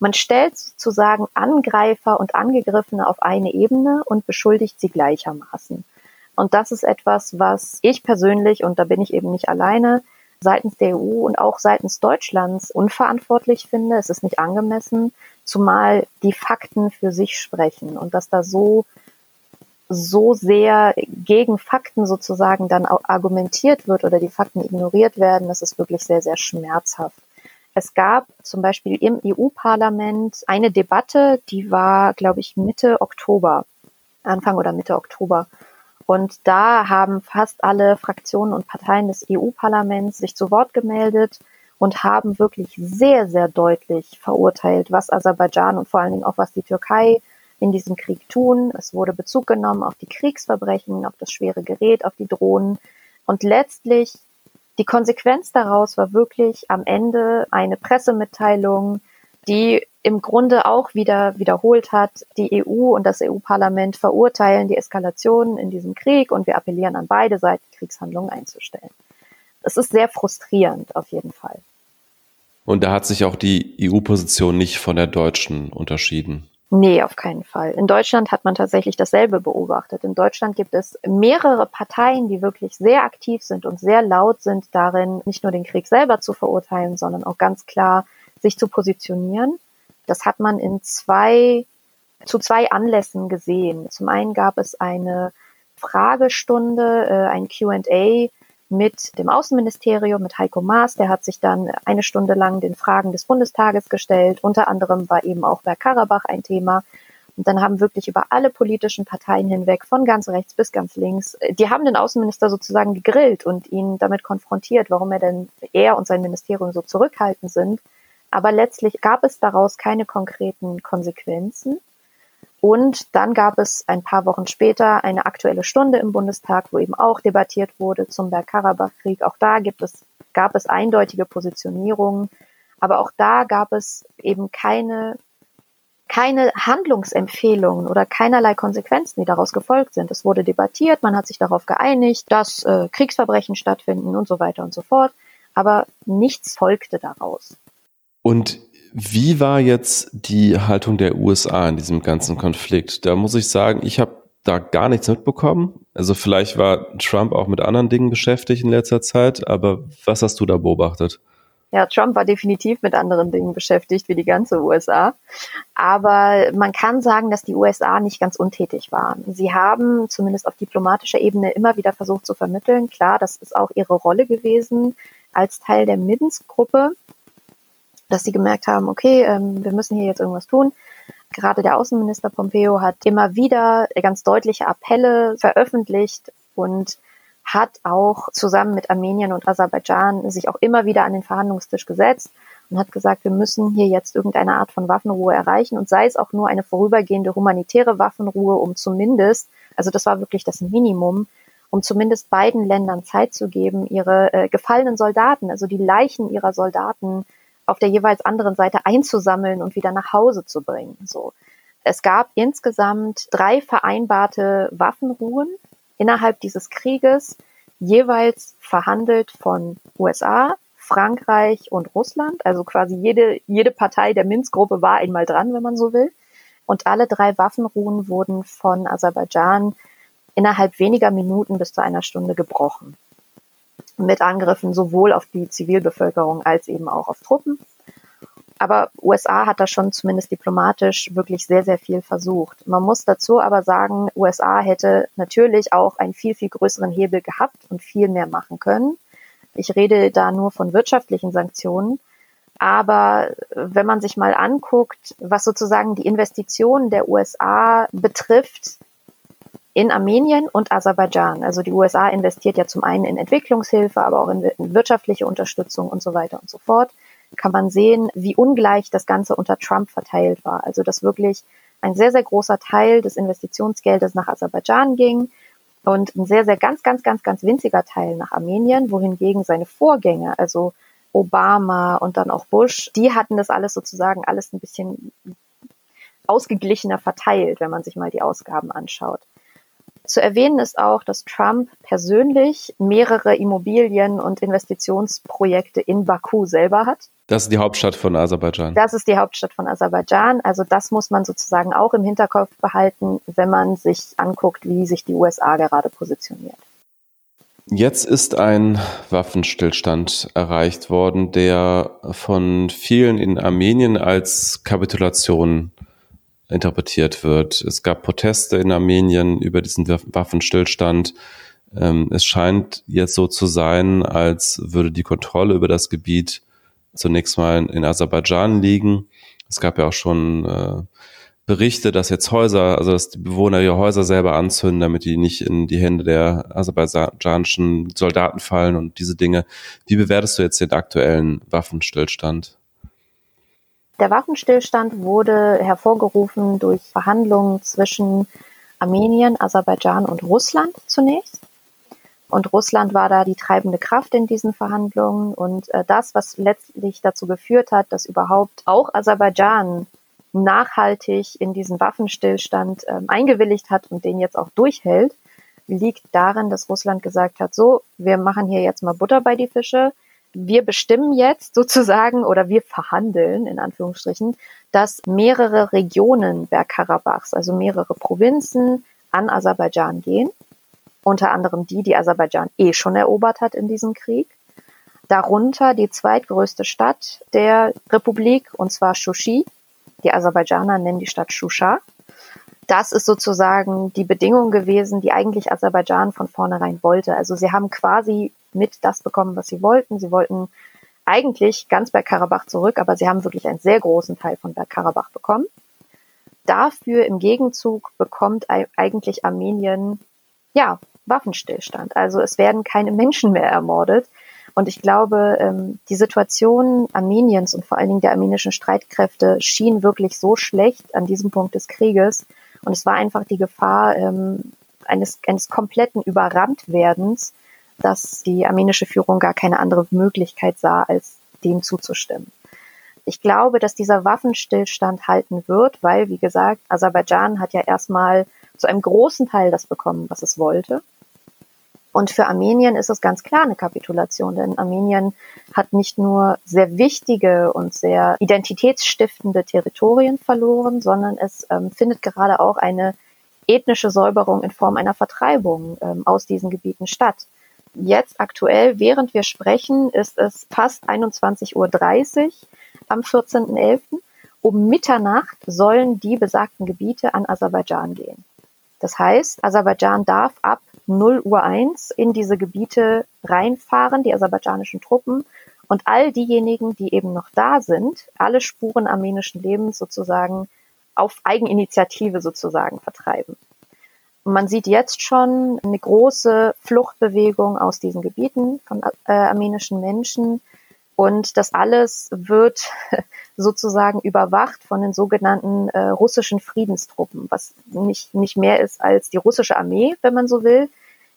Man stellt sozusagen Angreifer und Angegriffene auf eine Ebene und beschuldigt sie gleichermaßen. Und das ist etwas, was ich persönlich, und da bin ich eben nicht alleine, seitens der EU und auch seitens Deutschlands unverantwortlich finde. Es ist nicht angemessen, zumal die Fakten für sich sprechen und dass da so so sehr gegen Fakten sozusagen dann argumentiert wird oder die Fakten ignoriert werden, das ist wirklich sehr, sehr schmerzhaft. Es gab zum Beispiel im EU-Parlament eine Debatte, die war, glaube ich, Mitte Oktober, Anfang oder Mitte Oktober. Und da haben fast alle Fraktionen und Parteien des EU-Parlaments sich zu Wort gemeldet und haben wirklich sehr, sehr deutlich verurteilt, was Aserbaidschan und vor allen Dingen auch was die Türkei in diesem Krieg tun. Es wurde Bezug genommen auf die Kriegsverbrechen, auf das schwere Gerät, auf die Drohnen. Und letztlich die Konsequenz daraus war wirklich am Ende eine Pressemitteilung, die im Grunde auch wieder wiederholt hat, die EU und das EU-Parlament verurteilen die Eskalation in diesem Krieg und wir appellieren an beide Seiten, Kriegshandlungen einzustellen. Es ist sehr frustrierend auf jeden Fall.
Und da hat sich auch die EU-Position nicht von der deutschen unterschieden.
Nee, auf keinen Fall. In Deutschland hat man tatsächlich dasselbe beobachtet. In Deutschland gibt es mehrere Parteien, die wirklich sehr aktiv sind und sehr laut sind darin, nicht nur den Krieg selber zu verurteilen, sondern auch ganz klar sich zu positionieren. Das hat man in zwei, zu zwei Anlässen gesehen. Zum einen gab es eine Fragestunde, äh, ein Q&A mit dem Außenministerium, mit Heiko Maas. Der hat sich dann eine Stunde lang den Fragen des Bundestages gestellt. Unter anderem war eben auch Bergkarabach ein Thema. Und dann haben wirklich über alle politischen Parteien hinweg, von ganz rechts bis ganz links, die haben den Außenminister sozusagen gegrillt und ihn damit konfrontiert, warum er denn, er und sein Ministerium so zurückhaltend sind. Aber letztlich gab es daraus keine konkreten Konsequenzen. Und dann gab es ein paar Wochen später eine aktuelle Stunde im Bundestag, wo eben auch debattiert wurde zum Bergkarabach-Krieg. Auch da gibt es, gab es eindeutige Positionierungen. Aber auch da gab es eben keine, keine Handlungsempfehlungen oder keinerlei Konsequenzen, die daraus gefolgt sind. Es wurde debattiert, man hat sich darauf geeinigt, dass äh, Kriegsverbrechen stattfinden und so weiter und so fort. Aber nichts folgte daraus.
Und wie war jetzt die Haltung der USA in diesem ganzen Konflikt? Da muss ich sagen, ich habe da gar nichts mitbekommen. Also vielleicht war Trump auch mit anderen Dingen beschäftigt in letzter Zeit, aber was hast du da beobachtet?
Ja, Trump war definitiv mit anderen Dingen beschäftigt wie die ganze USA. Aber man kann sagen, dass die USA nicht ganz untätig waren. Sie haben zumindest auf diplomatischer Ebene immer wieder versucht zu vermitteln. Klar, das ist auch ihre Rolle gewesen als Teil der Minsk-Gruppe, dass sie gemerkt haben, okay, ähm, wir müssen hier jetzt irgendwas tun. Gerade der Außenminister Pompeo hat immer wieder ganz deutliche Appelle veröffentlicht und hat auch zusammen mit Armenien und Aserbaidschan sich auch immer wieder an den Verhandlungstisch gesetzt und hat gesagt, wir müssen hier jetzt irgendeine Art von Waffenruhe erreichen und sei es auch nur eine vorübergehende humanitäre Waffenruhe, um zumindest, also das war wirklich das Minimum, um zumindest beiden Ländern Zeit zu geben, ihre äh, gefallenen Soldaten, also die Leichen ihrer Soldaten auf der jeweils anderen Seite einzusammeln und wieder nach Hause zu bringen. So. Es gab insgesamt drei vereinbarte Waffenruhen innerhalb dieses Krieges, jeweils verhandelt von USA, Frankreich und Russland. Also quasi jede, jede Partei der Minsk-Gruppe war einmal dran, wenn man so will. Und alle drei Waffenruhen wurden von Aserbaidschan innerhalb weniger Minuten bis zu einer Stunde gebrochen mit Angriffen sowohl auf die Zivilbevölkerung als eben auch auf Truppen. Aber USA hat da schon zumindest diplomatisch wirklich sehr, sehr viel versucht. Man muss dazu aber sagen, USA hätte natürlich auch einen viel, viel größeren Hebel gehabt und viel mehr machen können. Ich rede da nur von wirtschaftlichen Sanktionen. Aber wenn man sich mal anguckt, was sozusagen die Investitionen der USA betrifft, in Armenien und Aserbaidschan. Also die USA investiert ja zum einen in Entwicklungshilfe, aber auch in, wirtschaftliche Unterstützung und so weiter und so fort. Kann man sehen, wie ungleich das Ganze unter Trump verteilt war. Also dass wirklich ein sehr, sehr großer Teil des Investitionsgeldes nach Aserbaidschan ging und ein sehr, sehr ganz, ganz, ganz, ganz winziger Teil nach Armenien, wohingegen seine Vorgänger, also Obama und dann auch Bush, die hatten das alles sozusagen alles ein bisschen ausgeglichener verteilt, wenn man sich mal die Ausgaben anschaut. Zu erwähnen ist auch, dass Trump persönlich mehrere Immobilien- und Investitionsprojekte in Baku selber hat.
Das ist die Hauptstadt von Aserbaidschan.
Das ist die Hauptstadt von Aserbaidschan. Also das muss man sozusagen auch im Hinterkopf behalten, wenn man sich anguckt, wie sich die USA gerade positioniert.
Jetzt ist ein Waffenstillstand erreicht worden, der von vielen in Armenien als Kapitulation interpretiert wird. Es gab Proteste in Armenien über diesen Waffenstillstand. Ähm, es scheint jetzt so zu sein, als würde die Kontrolle über das Gebiet zunächst mal in Aserbaidschan liegen. Es gab ja auch schon äh, Berichte, dass jetzt Häuser, also dass die Bewohner ihre Häuser selber anzünden, damit die nicht in die Hände der aserbaidschanischen Soldaten fallen und diese Dinge. Wie bewertest du jetzt den aktuellen Waffenstillstand?
Der Waffenstillstand wurde hervorgerufen durch Verhandlungen zwischen Armenien, Aserbaidschan und Russland zunächst. Und Russland war da die treibende Kraft in diesen Verhandlungen. Und äh, das, was letztlich dazu geführt hat, dass überhaupt auch Aserbaidschan nachhaltig in diesen Waffenstillstand äh, eingewilligt hat und den jetzt auch durchhält, liegt darin, dass Russland gesagt hat, so, wir machen hier jetzt mal Butter bei die Fische wir bestimmen jetzt sozusagen oder wir verhandeln in Anführungsstrichen, dass mehrere Regionen Bergkarabachs, also mehrere Provinzen an Aserbaidschan gehen. Unter anderem die, die Aserbaidschan eh schon erobert hat in diesem Krieg. Darunter die zweitgrößte Stadt der Republik, und zwar Shushi. Die Aserbaidschaner nennen die Stadt Shusha. Das ist sozusagen die Bedingung gewesen, die eigentlich Aserbaidschan von vornherein wollte. Also sie haben quasi mit das bekommen, was sie wollten. Sie wollten eigentlich ganz Bergkarabach zurück, aber sie haben wirklich einen sehr großen Teil von Bergkarabach bekommen. Dafür im Gegenzug bekommt eigentlich Armenien, ja, Waffenstillstand. Also es werden keine Menschen mehr ermordet. Und ich glaube, ähm, die Situation Armeniens und vor allen Dingen der armenischen Streitkräfte schien wirklich so schlecht an diesem Punkt des Krieges. Und es war einfach die Gefahr ähm, eines, eines kompletten Überranntwerdens dass die armenische Führung gar keine andere Möglichkeit sah, als dem zuzustimmen. Ich glaube, dass dieser Waffenstillstand halten wird, weil, wie gesagt, Aserbaidschan hat ja erstmal zu einem großen Teil das bekommen, was es wollte. Und für Armenien ist es ganz klar eine Kapitulation, denn Armenien hat nicht nur sehr wichtige und sehr identitätsstiftende Territorien verloren, sondern es ähm, findet gerade auch eine ethnische Säuberung in Form einer Vertreibung ähm, aus diesen Gebieten statt. Jetzt aktuell, während wir sprechen, ist es fast 21.30 Uhr am 14.11. Um Mitternacht sollen die besagten Gebiete an Aserbaidschan gehen. Das heißt, Aserbaidschan darf ab 0 Uhr 1 in diese Gebiete reinfahren, die aserbaidschanischen Truppen, und all diejenigen, die eben noch da sind, alle Spuren armenischen Lebens sozusagen auf Eigeninitiative sozusagen vertreiben. Und man sieht jetzt schon eine große Fluchtbewegung aus diesen Gebieten von äh, armenischen Menschen, und das alles wird sozusagen überwacht von den sogenannten äh, russischen Friedenstruppen, was nicht, nicht mehr ist als die russische Armee, wenn man so will,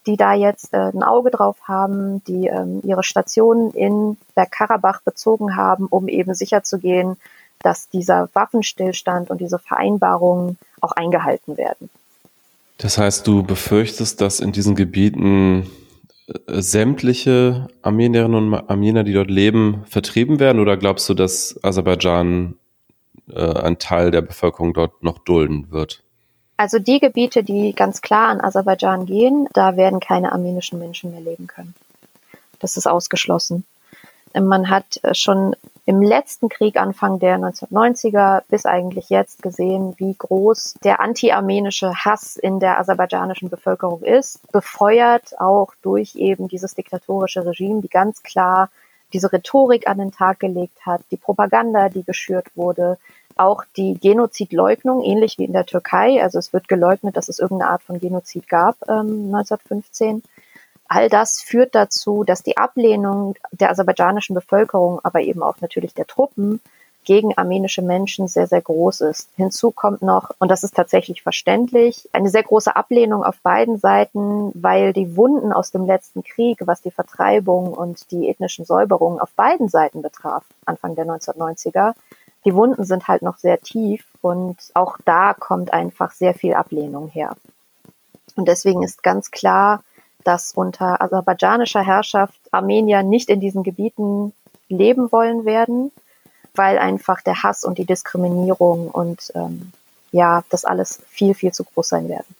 die da jetzt äh, ein Auge drauf haben, die ähm, ihre Stationen in Bergkarabach bezogen haben, um eben sicherzugehen, dass dieser Waffenstillstand und diese Vereinbarungen auch eingehalten werden.
Das heißt, du befürchtest, dass in diesen Gebieten sämtliche Armenierinnen und Armenier, die dort leben, vertrieben werden? Oder glaubst du, dass Aserbaidschan äh, einen Teil der Bevölkerung dort noch dulden wird?
Also die Gebiete, die ganz klar an Aserbaidschan gehen, da werden keine armenischen Menschen mehr leben können. Das ist ausgeschlossen. Man hat äh, schon im letzten Krieg Anfang der 1990er bis eigentlich jetzt gesehen, wie groß der anti-armenische Hass in der aserbaidschanischen Bevölkerung ist, befeuert auch durch eben dieses diktatorische Regime, die ganz klar diese Rhetorik an den Tag gelegt hat, die Propaganda, die geschürt wurde, auch die Genozidleugnung, ähnlich wie in der Türkei. Also es wird geleugnet, dass es irgendeine Art von Genozid gab ähm, 1915 all das führt dazu, dass die Ablehnung der aserbaidschanischen Bevölkerung, aber eben auch natürlich der Truppen gegen armenische Menschen sehr, sehr groß ist. Hinzu kommt noch, und das ist tatsächlich verständlich, eine sehr große Ablehnung auf beiden Seiten, weil die Wunden aus dem letzten Krieg, was die Vertreibung und die ethnischen Säuberungen auf beiden Seiten betraf, Anfang der 1990er, die Wunden sind halt noch sehr tief und auch da kommt einfach sehr viel Ablehnung her. Und deswegen ist ganz klar, dass unter aserbaidschanischer Herrschaft Armenier nicht in diesen Gebieten leben wollen werden, weil einfach der Hass und die Diskriminierung und ähm, ja, das alles viel, viel zu groß sein werden.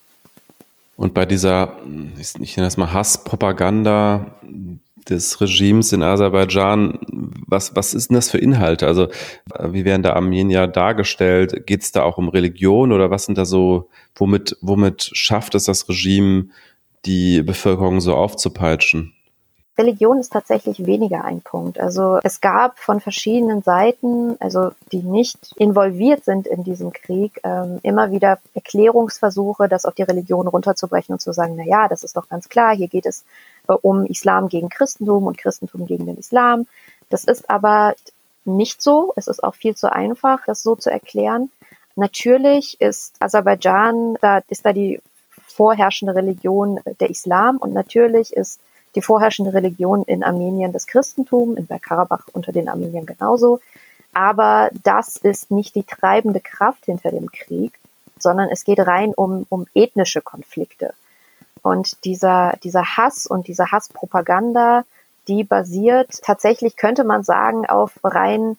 Und bei dieser, ich nenne das mal Hasspropaganda des Regimes in Aserbaidschan, was, was ist denn das für Inhalte? Also, wie werden da Armenier dargestellt? Geht es da auch um Religion oder was sind da so, womit, womit schafft es das Regime, die Bevölkerung so aufzupeitschen?
Religion ist tatsächlich weniger ein Punkt. Also es gab von verschiedenen Seiten, also die nicht involviert sind in diesem Krieg, ähm, immer wieder Erklärungsversuche, das auf die Religion runterzubrechen und zu sagen, na ja, das ist doch ganz klar, hier geht es äh, um Islam gegen Christentum und Christentum gegen den Islam. Das ist aber nicht so. Es ist auch viel zu einfach, das so zu erklären. Natürlich ist Aserbaidschan, da ist da die vorherrschende Religion der Islam und natürlich ist die vorherrschende Religion in Armenien das Christentum, in Bergkarabach unter den Armeniern genauso. Aber das ist nicht die treibende Kraft hinter dem Krieg, sondern es geht rein um, um ethnische Konflikte. Und dieser, dieser Hass und diese Hasspropaganda, die basiert tatsächlich, könnte man sagen, auf rein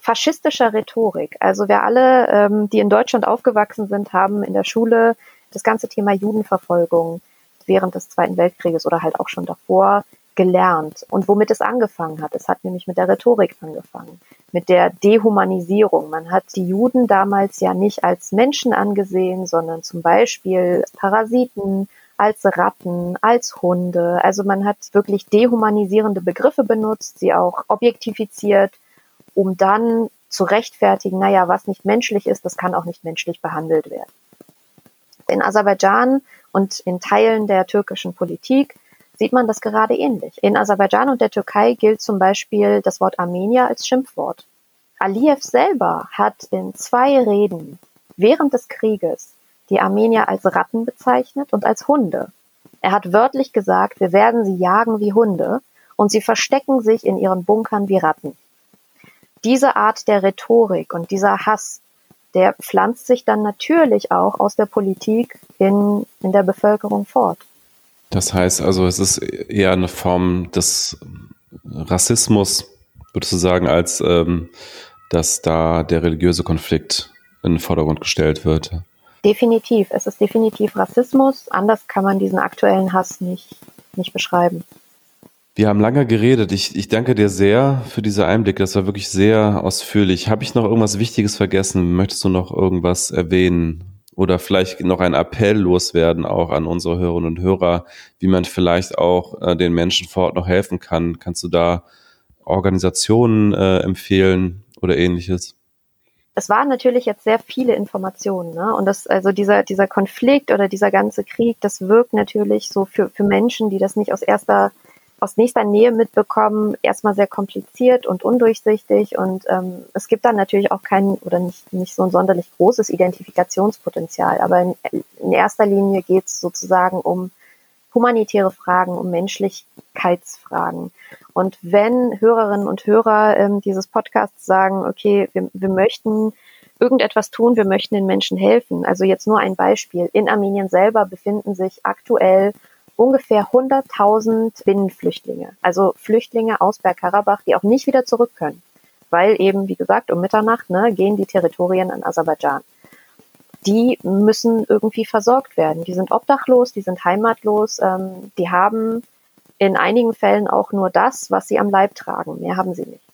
faschistischer Rhetorik. Also wir alle, ähm, die in Deutschland aufgewachsen sind, haben in der Schule das ganze Thema Judenverfolgung während des Zweiten Weltkrieges oder halt auch schon davor gelernt und womit es angefangen hat. Es hat nämlich mit der Rhetorik angefangen, mit der Dehumanisierung. Man hat die Juden damals ja nicht als Menschen angesehen, sondern zum Beispiel Parasiten, als Ratten, als Hunde. Also man hat wirklich dehumanisierende Begriffe benutzt, sie auch objektifiziert, um dann zu rechtfertigen, naja, was nicht menschlich ist, das kann auch nicht menschlich behandelt werden. In Aserbaidschan und in Teilen der türkischen Politik sieht man das gerade ähnlich. In Aserbaidschan und der Türkei gilt zum Beispiel das Wort Armenier als Schimpfwort. Aliyev selber hat in zwei Reden während des Krieges die Armenier als Ratten bezeichnet und als Hunde. Er hat wörtlich gesagt, wir werden sie jagen wie Hunde und sie verstecken sich in ihren Bunkern wie Ratten. diese Art der Rhetorik und dieser Hass, der pflanzt sich dann natürlich auch aus der Politik in, in der Bevölkerung fort.
Das heißt also, es ist eher eine Form des Rassismus, würdest du sagen, als ähm, dass da der religiöse Konflikt in den Vordergrund gestellt wird.
Definitiv. Es ist definitiv Rassismus. Anders kann man diesen aktuellen Hass nicht, nicht beschreiben.
Wir haben lange geredet. Ich, ich danke dir sehr für diese Einblicke. Das war wirklich sehr ausführlich. Habe ich noch irgendwas Wichtiges vergessen? Möchtest du noch irgendwas erwähnen? Oder vielleicht noch ein Appell loswerden auch an unsere Hörerinnen und Hörer, wie man vielleicht auch äh, den Menschen vor Ort noch helfen kann. Kannst du da Organisationen äh, empfehlen oder ähnliches?
Es waren natürlich jetzt sehr viele Informationen, ne? Und das, also dieser, dieser Konflikt oder dieser ganze Krieg, das wirkt natürlich so für, für Menschen, die das nicht aus erster aus nächster Nähe mitbekommen, erstmal sehr kompliziert und undurchsichtig und ähm, es gibt dann natürlich auch kein oder nicht, nicht so ein sonderlich großes Identifikationspotenzial, aber in, in erster Linie geht es sozusagen um humanitäre Fragen, um Menschlichkeitsfragen. Und wenn Hörerinnen und Hörer ähm, dieses Podcasts sagen, okay, wir, wir möchten irgendetwas tun, wir möchten den Menschen helfen. Also jetzt nur ein Beispiel. In Armenien selber befinden sich aktuell ungefähr 100.000 Binnenflüchtlinge, also Flüchtlinge aus Bergkarabach, die auch nicht wieder zurück können, weil eben, wie gesagt, um Mitternacht ne, gehen die Territorien an Aserbaidschan. Die müssen irgendwie versorgt werden. Die sind obdachlos, die sind heimatlos, ähm, die haben in einigen Fällen auch nur das, was sie am Leib tragen. Mehr haben sie nicht.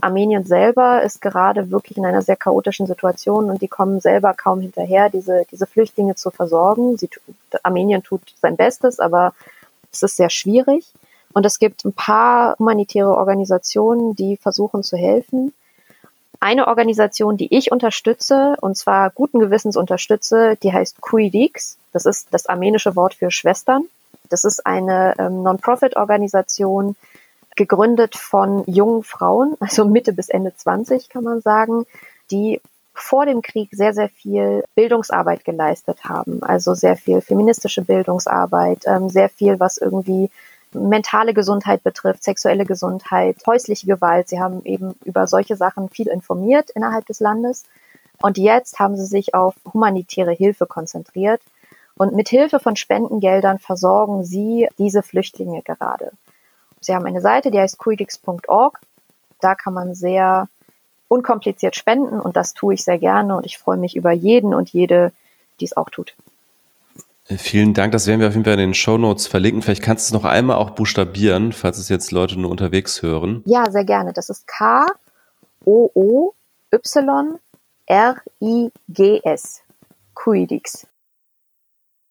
Armenien selber ist gerade wirklich in einer sehr chaotischen Situation und die kommen selber kaum hinterher, diese, diese Flüchtlinge zu versorgen. Sie, Armenien tut sein Bestes, aber es ist sehr schwierig. Und es gibt ein paar humanitäre Organisationen, die versuchen zu helfen. Eine Organisation, die ich unterstütze, und zwar guten Gewissens unterstütze, die heißt Kuidix. Das ist das armenische Wort für Schwestern. Das ist eine ähm, Non-Profit-Organisation, gegründet von jungen Frauen, also Mitte bis Ende 20 kann man sagen, die vor dem Krieg sehr, sehr viel Bildungsarbeit geleistet haben. Also sehr viel feministische Bildungsarbeit, ähm, sehr viel, was irgendwie mentale Gesundheit betrifft, sexuelle Gesundheit, häusliche Gewalt. Sie haben eben über solche Sachen viel informiert innerhalb des Landes. Und jetzt haben sie sich auf humanitäre Hilfe konzentriert. Und mit Hilfe von Spendengeldern versorgen sie diese Flüchtlinge gerade. Sie haben eine Seite, die heißt quidix.org. Da kann man sehr unkompliziert spenden und das tue ich sehr gerne und ich freue mich über jeden und jede, die es auch tut.
Äh, vielen Dank, das werden wir auf jeden Fall in den Show Notes verlinken. Vielleicht kannst du es noch einmal auch buchstabieren, falls es jetzt Leute nur unterwegs hören.
Ja, sehr gerne. Das ist K O O Y R I G S. Quidix.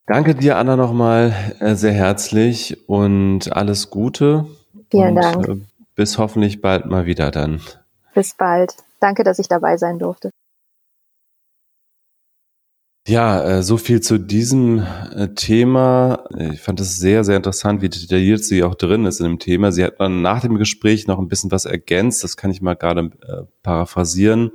Danke dir, Anna, nochmal äh, sehr herzlich und alles Gute.
Vielen und, Dank. Äh,
bis hoffentlich bald mal wieder dann.
Bis bald. Danke, dass ich dabei sein durfte.
Ja, äh, so viel zu diesem äh, Thema. Ich fand es sehr, sehr interessant, wie detailliert sie auch drin ist in dem Thema. Sie hat dann nach dem Gespräch noch ein bisschen was ergänzt. Das kann ich mal gerade paraphrasieren,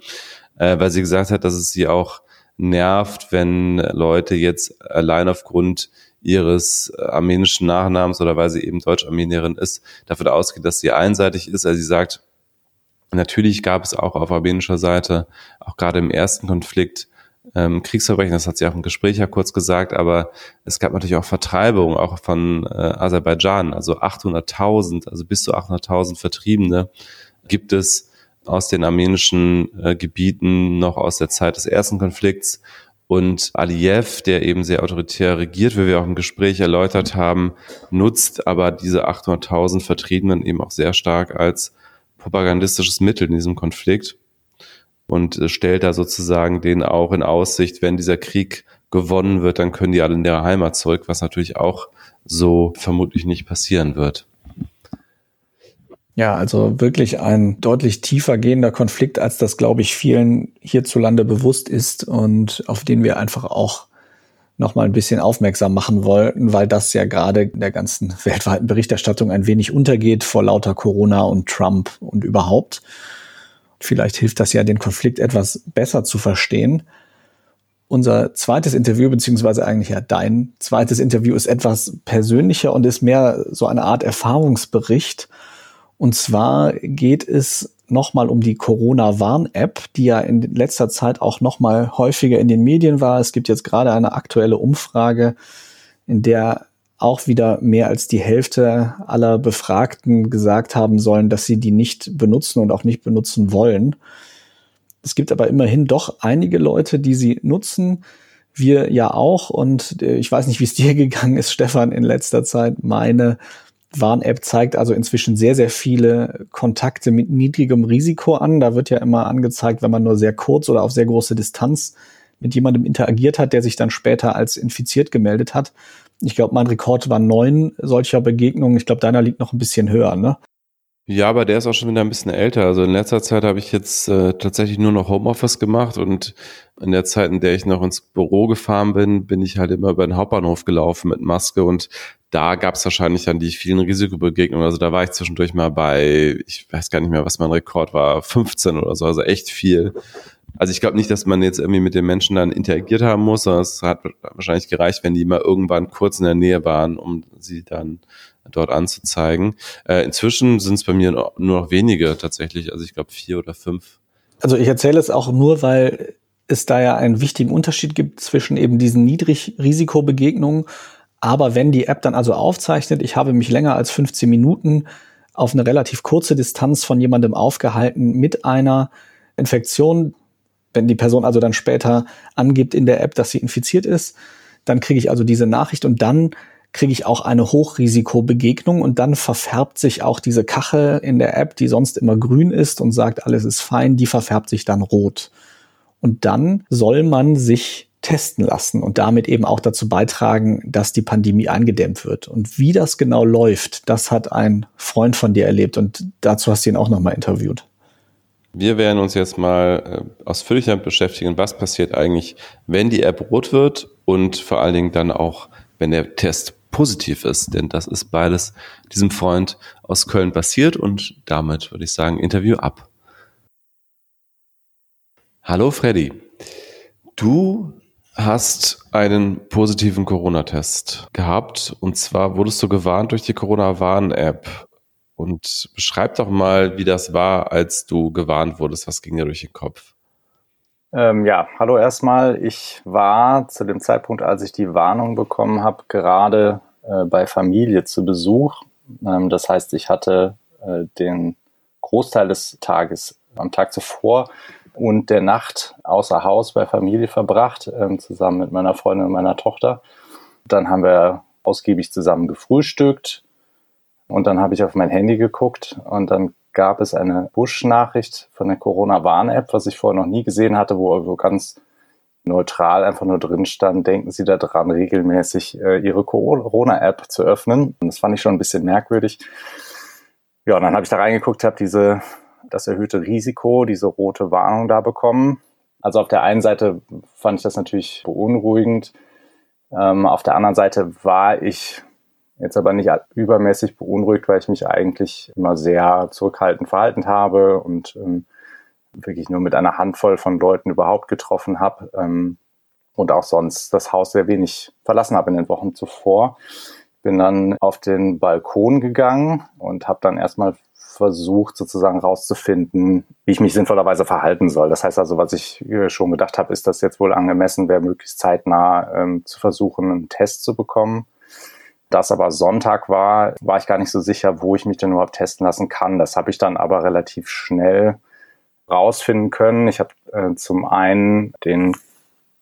weil sie gesagt hat, dass es sie auch nervt, wenn Leute jetzt allein aufgrund ihres äh, armenischen Nachnamens oder weil sie eben Deutsch-Armenierin ist, davon ausgeht, dass sie einseitig ist. Also sie sagt, natürlich gab es auch auf armenischer Seite, auch gerade im ersten Konflikt, ähm, Kriegsverbrechen, das hat sie auch im Gespräch ja kurz gesagt, aber es gab natürlich auch Vertreibung, auch von äh, Aserbaidschan, also 800.000, also bis zu 800.000 Vertriebene gibt es aus den armenischen äh, Gebieten noch aus der Zeit des ersten Konflikts und Aliyev, der eben sehr autoritär regiert, wie wir auch im Gespräch erläutert haben, nutzt aber diese 800.000 Vertriebenen eben auch sehr stark als propagandistisches Mittel in diesem Konflikt und äh, stellt da sozusagen denen auch in Aussicht, wenn dieser Krieg gewonnen wird, dann können die alle in ihre Heimat zurück, was natürlich auch so vermutlich nicht passieren wird.
Ja, also wirklich ein deutlich tiefer gehender Konflikt, als das, glaube ich, vielen hierzulande bewusst ist und auf den wir einfach auch noch mal ein bisschen aufmerksam machen wollten, weil das ja gerade in der ganzen weltweiten Berichterstattung ein wenig untergeht vor lauter Corona und Trump und überhaupt. Vielleicht hilft das ja, den Konflikt etwas besser zu verstehen. Unser zweites Interview, beziehungsweise eigentlich ja dein zweites Interview, ist etwas persönlicher und ist mehr so eine Art Erfahrungsbericht und zwar geht es nochmal um die Corona-Warn-App, die ja in letzter Zeit auch nochmal häufiger in den Medien war. Es gibt jetzt gerade eine aktuelle Umfrage, in der auch wieder mehr als die Hälfte aller Befragten gesagt haben sollen, dass sie die nicht benutzen und auch nicht benutzen wollen. Es gibt aber immerhin doch einige Leute, die sie nutzen. Wir ja auch. Und äh, ich weiß nicht, wie es dir gegangen ist, Stefan, in letzter Zeit. Meine Warn-App zeigt also inzwischen sehr, sehr viele Kontakte mit niedrigem Risiko an. Da wird ja immer angezeigt, wenn man nur sehr kurz oder auf sehr große Distanz mit jemandem interagiert hat, der sich dann später als infiziert gemeldet hat. Ich glaube, mein Rekord war neun solcher Begegnungen. Ich glaube, deiner liegt noch ein bisschen höher, ne?
Ja, aber der ist auch schon wieder ein bisschen älter. Also in letzter Zeit habe ich jetzt äh, tatsächlich nur noch Homeoffice gemacht und in der Zeit, in der ich noch ins Büro gefahren bin, bin ich halt immer über den Hauptbahnhof gelaufen mit Maske und da gab es wahrscheinlich dann die vielen Risikobegegnungen. Also da war ich zwischendurch mal bei, ich weiß gar nicht mehr, was mein Rekord war, 15 oder so, also echt viel. Also ich glaube nicht, dass man jetzt irgendwie mit den Menschen dann interagiert haben muss, sondern es hat wahrscheinlich gereicht, wenn die mal irgendwann kurz in der Nähe waren, um sie dann dort anzuzeigen. Äh, inzwischen sind es bei mir nur noch wenige tatsächlich, also ich glaube vier oder fünf.
Also ich erzähle es auch nur, weil es da ja einen wichtigen Unterschied gibt zwischen eben diesen Niedrigrisikobegegnungen. Aber wenn die App dann also aufzeichnet, ich habe mich länger als 15 Minuten auf eine relativ kurze Distanz von jemandem aufgehalten mit einer Infektion, wenn die Person also dann später angibt in der App, dass sie infiziert ist, dann kriege ich also diese Nachricht und dann kriege ich auch eine Hochrisikobegegnung und dann verfärbt sich auch diese Kachel in der App, die sonst immer grün ist und sagt, alles ist fein, die verfärbt sich dann rot. Und dann soll man sich testen lassen und damit eben auch dazu beitragen, dass die Pandemie eingedämmt wird. Und wie das genau läuft, das hat ein Freund von dir erlebt und dazu hast du ihn auch nochmal interviewt.
Wir werden uns jetzt mal äh, ausführlicher beschäftigen, was passiert eigentlich, wenn die App rot wird und vor allen Dingen dann auch, wenn der Test positiv ist, denn das ist beides diesem Freund aus Köln passiert und damit würde ich sagen, Interview ab. Hallo Freddy, du hast einen positiven Corona-Test gehabt und zwar wurdest du gewarnt durch die Corona-Warn-App und beschreib doch mal, wie das war, als du gewarnt wurdest. Was ging dir durch den Kopf?
Ähm, ja, hallo erstmal. Ich war zu dem Zeitpunkt, als ich die Warnung bekommen habe, gerade äh, bei Familie zu Besuch. Ähm, das heißt, ich hatte äh, den Großteil des Tages am Tag zuvor und der Nacht außer Haus bei Familie verbracht, ähm, zusammen mit meiner Freundin und meiner Tochter. Dann haben wir ausgiebig zusammen gefrühstückt und dann habe ich auf mein Handy geguckt und dann gab es eine Push-Nachricht von der Corona-Warn-App, was ich vorher noch nie gesehen hatte, wo, wo ganz neutral einfach nur drin stand, denken Sie daran, regelmäßig äh, Ihre Corona-App zu öffnen. Und das fand ich schon ein bisschen merkwürdig. Ja, und dann habe ich da reingeguckt, habe diese das erhöhte Risiko, diese rote Warnung da bekommen. Also auf der einen Seite fand ich das natürlich beunruhigend. Ähm, auf der anderen Seite war ich Jetzt aber nicht übermäßig beunruhigt, weil ich mich eigentlich immer sehr zurückhaltend verhalten habe und ähm, wirklich nur mit einer Handvoll von Leuten überhaupt getroffen habe ähm, und auch sonst das Haus sehr wenig verlassen habe in den Wochen zuvor. Bin dann auf den Balkon gegangen und habe dann erstmal versucht, sozusagen rauszufinden, wie ich mich sinnvollerweise verhalten soll. Das heißt also, was ich schon gedacht habe, ist, dass jetzt wohl angemessen wäre, möglichst zeitnah ähm, zu versuchen, einen Test zu bekommen das aber Sonntag war, war ich gar nicht so sicher, wo ich mich denn überhaupt testen lassen kann. Das habe ich dann aber relativ schnell rausfinden können. Ich habe äh, zum einen den,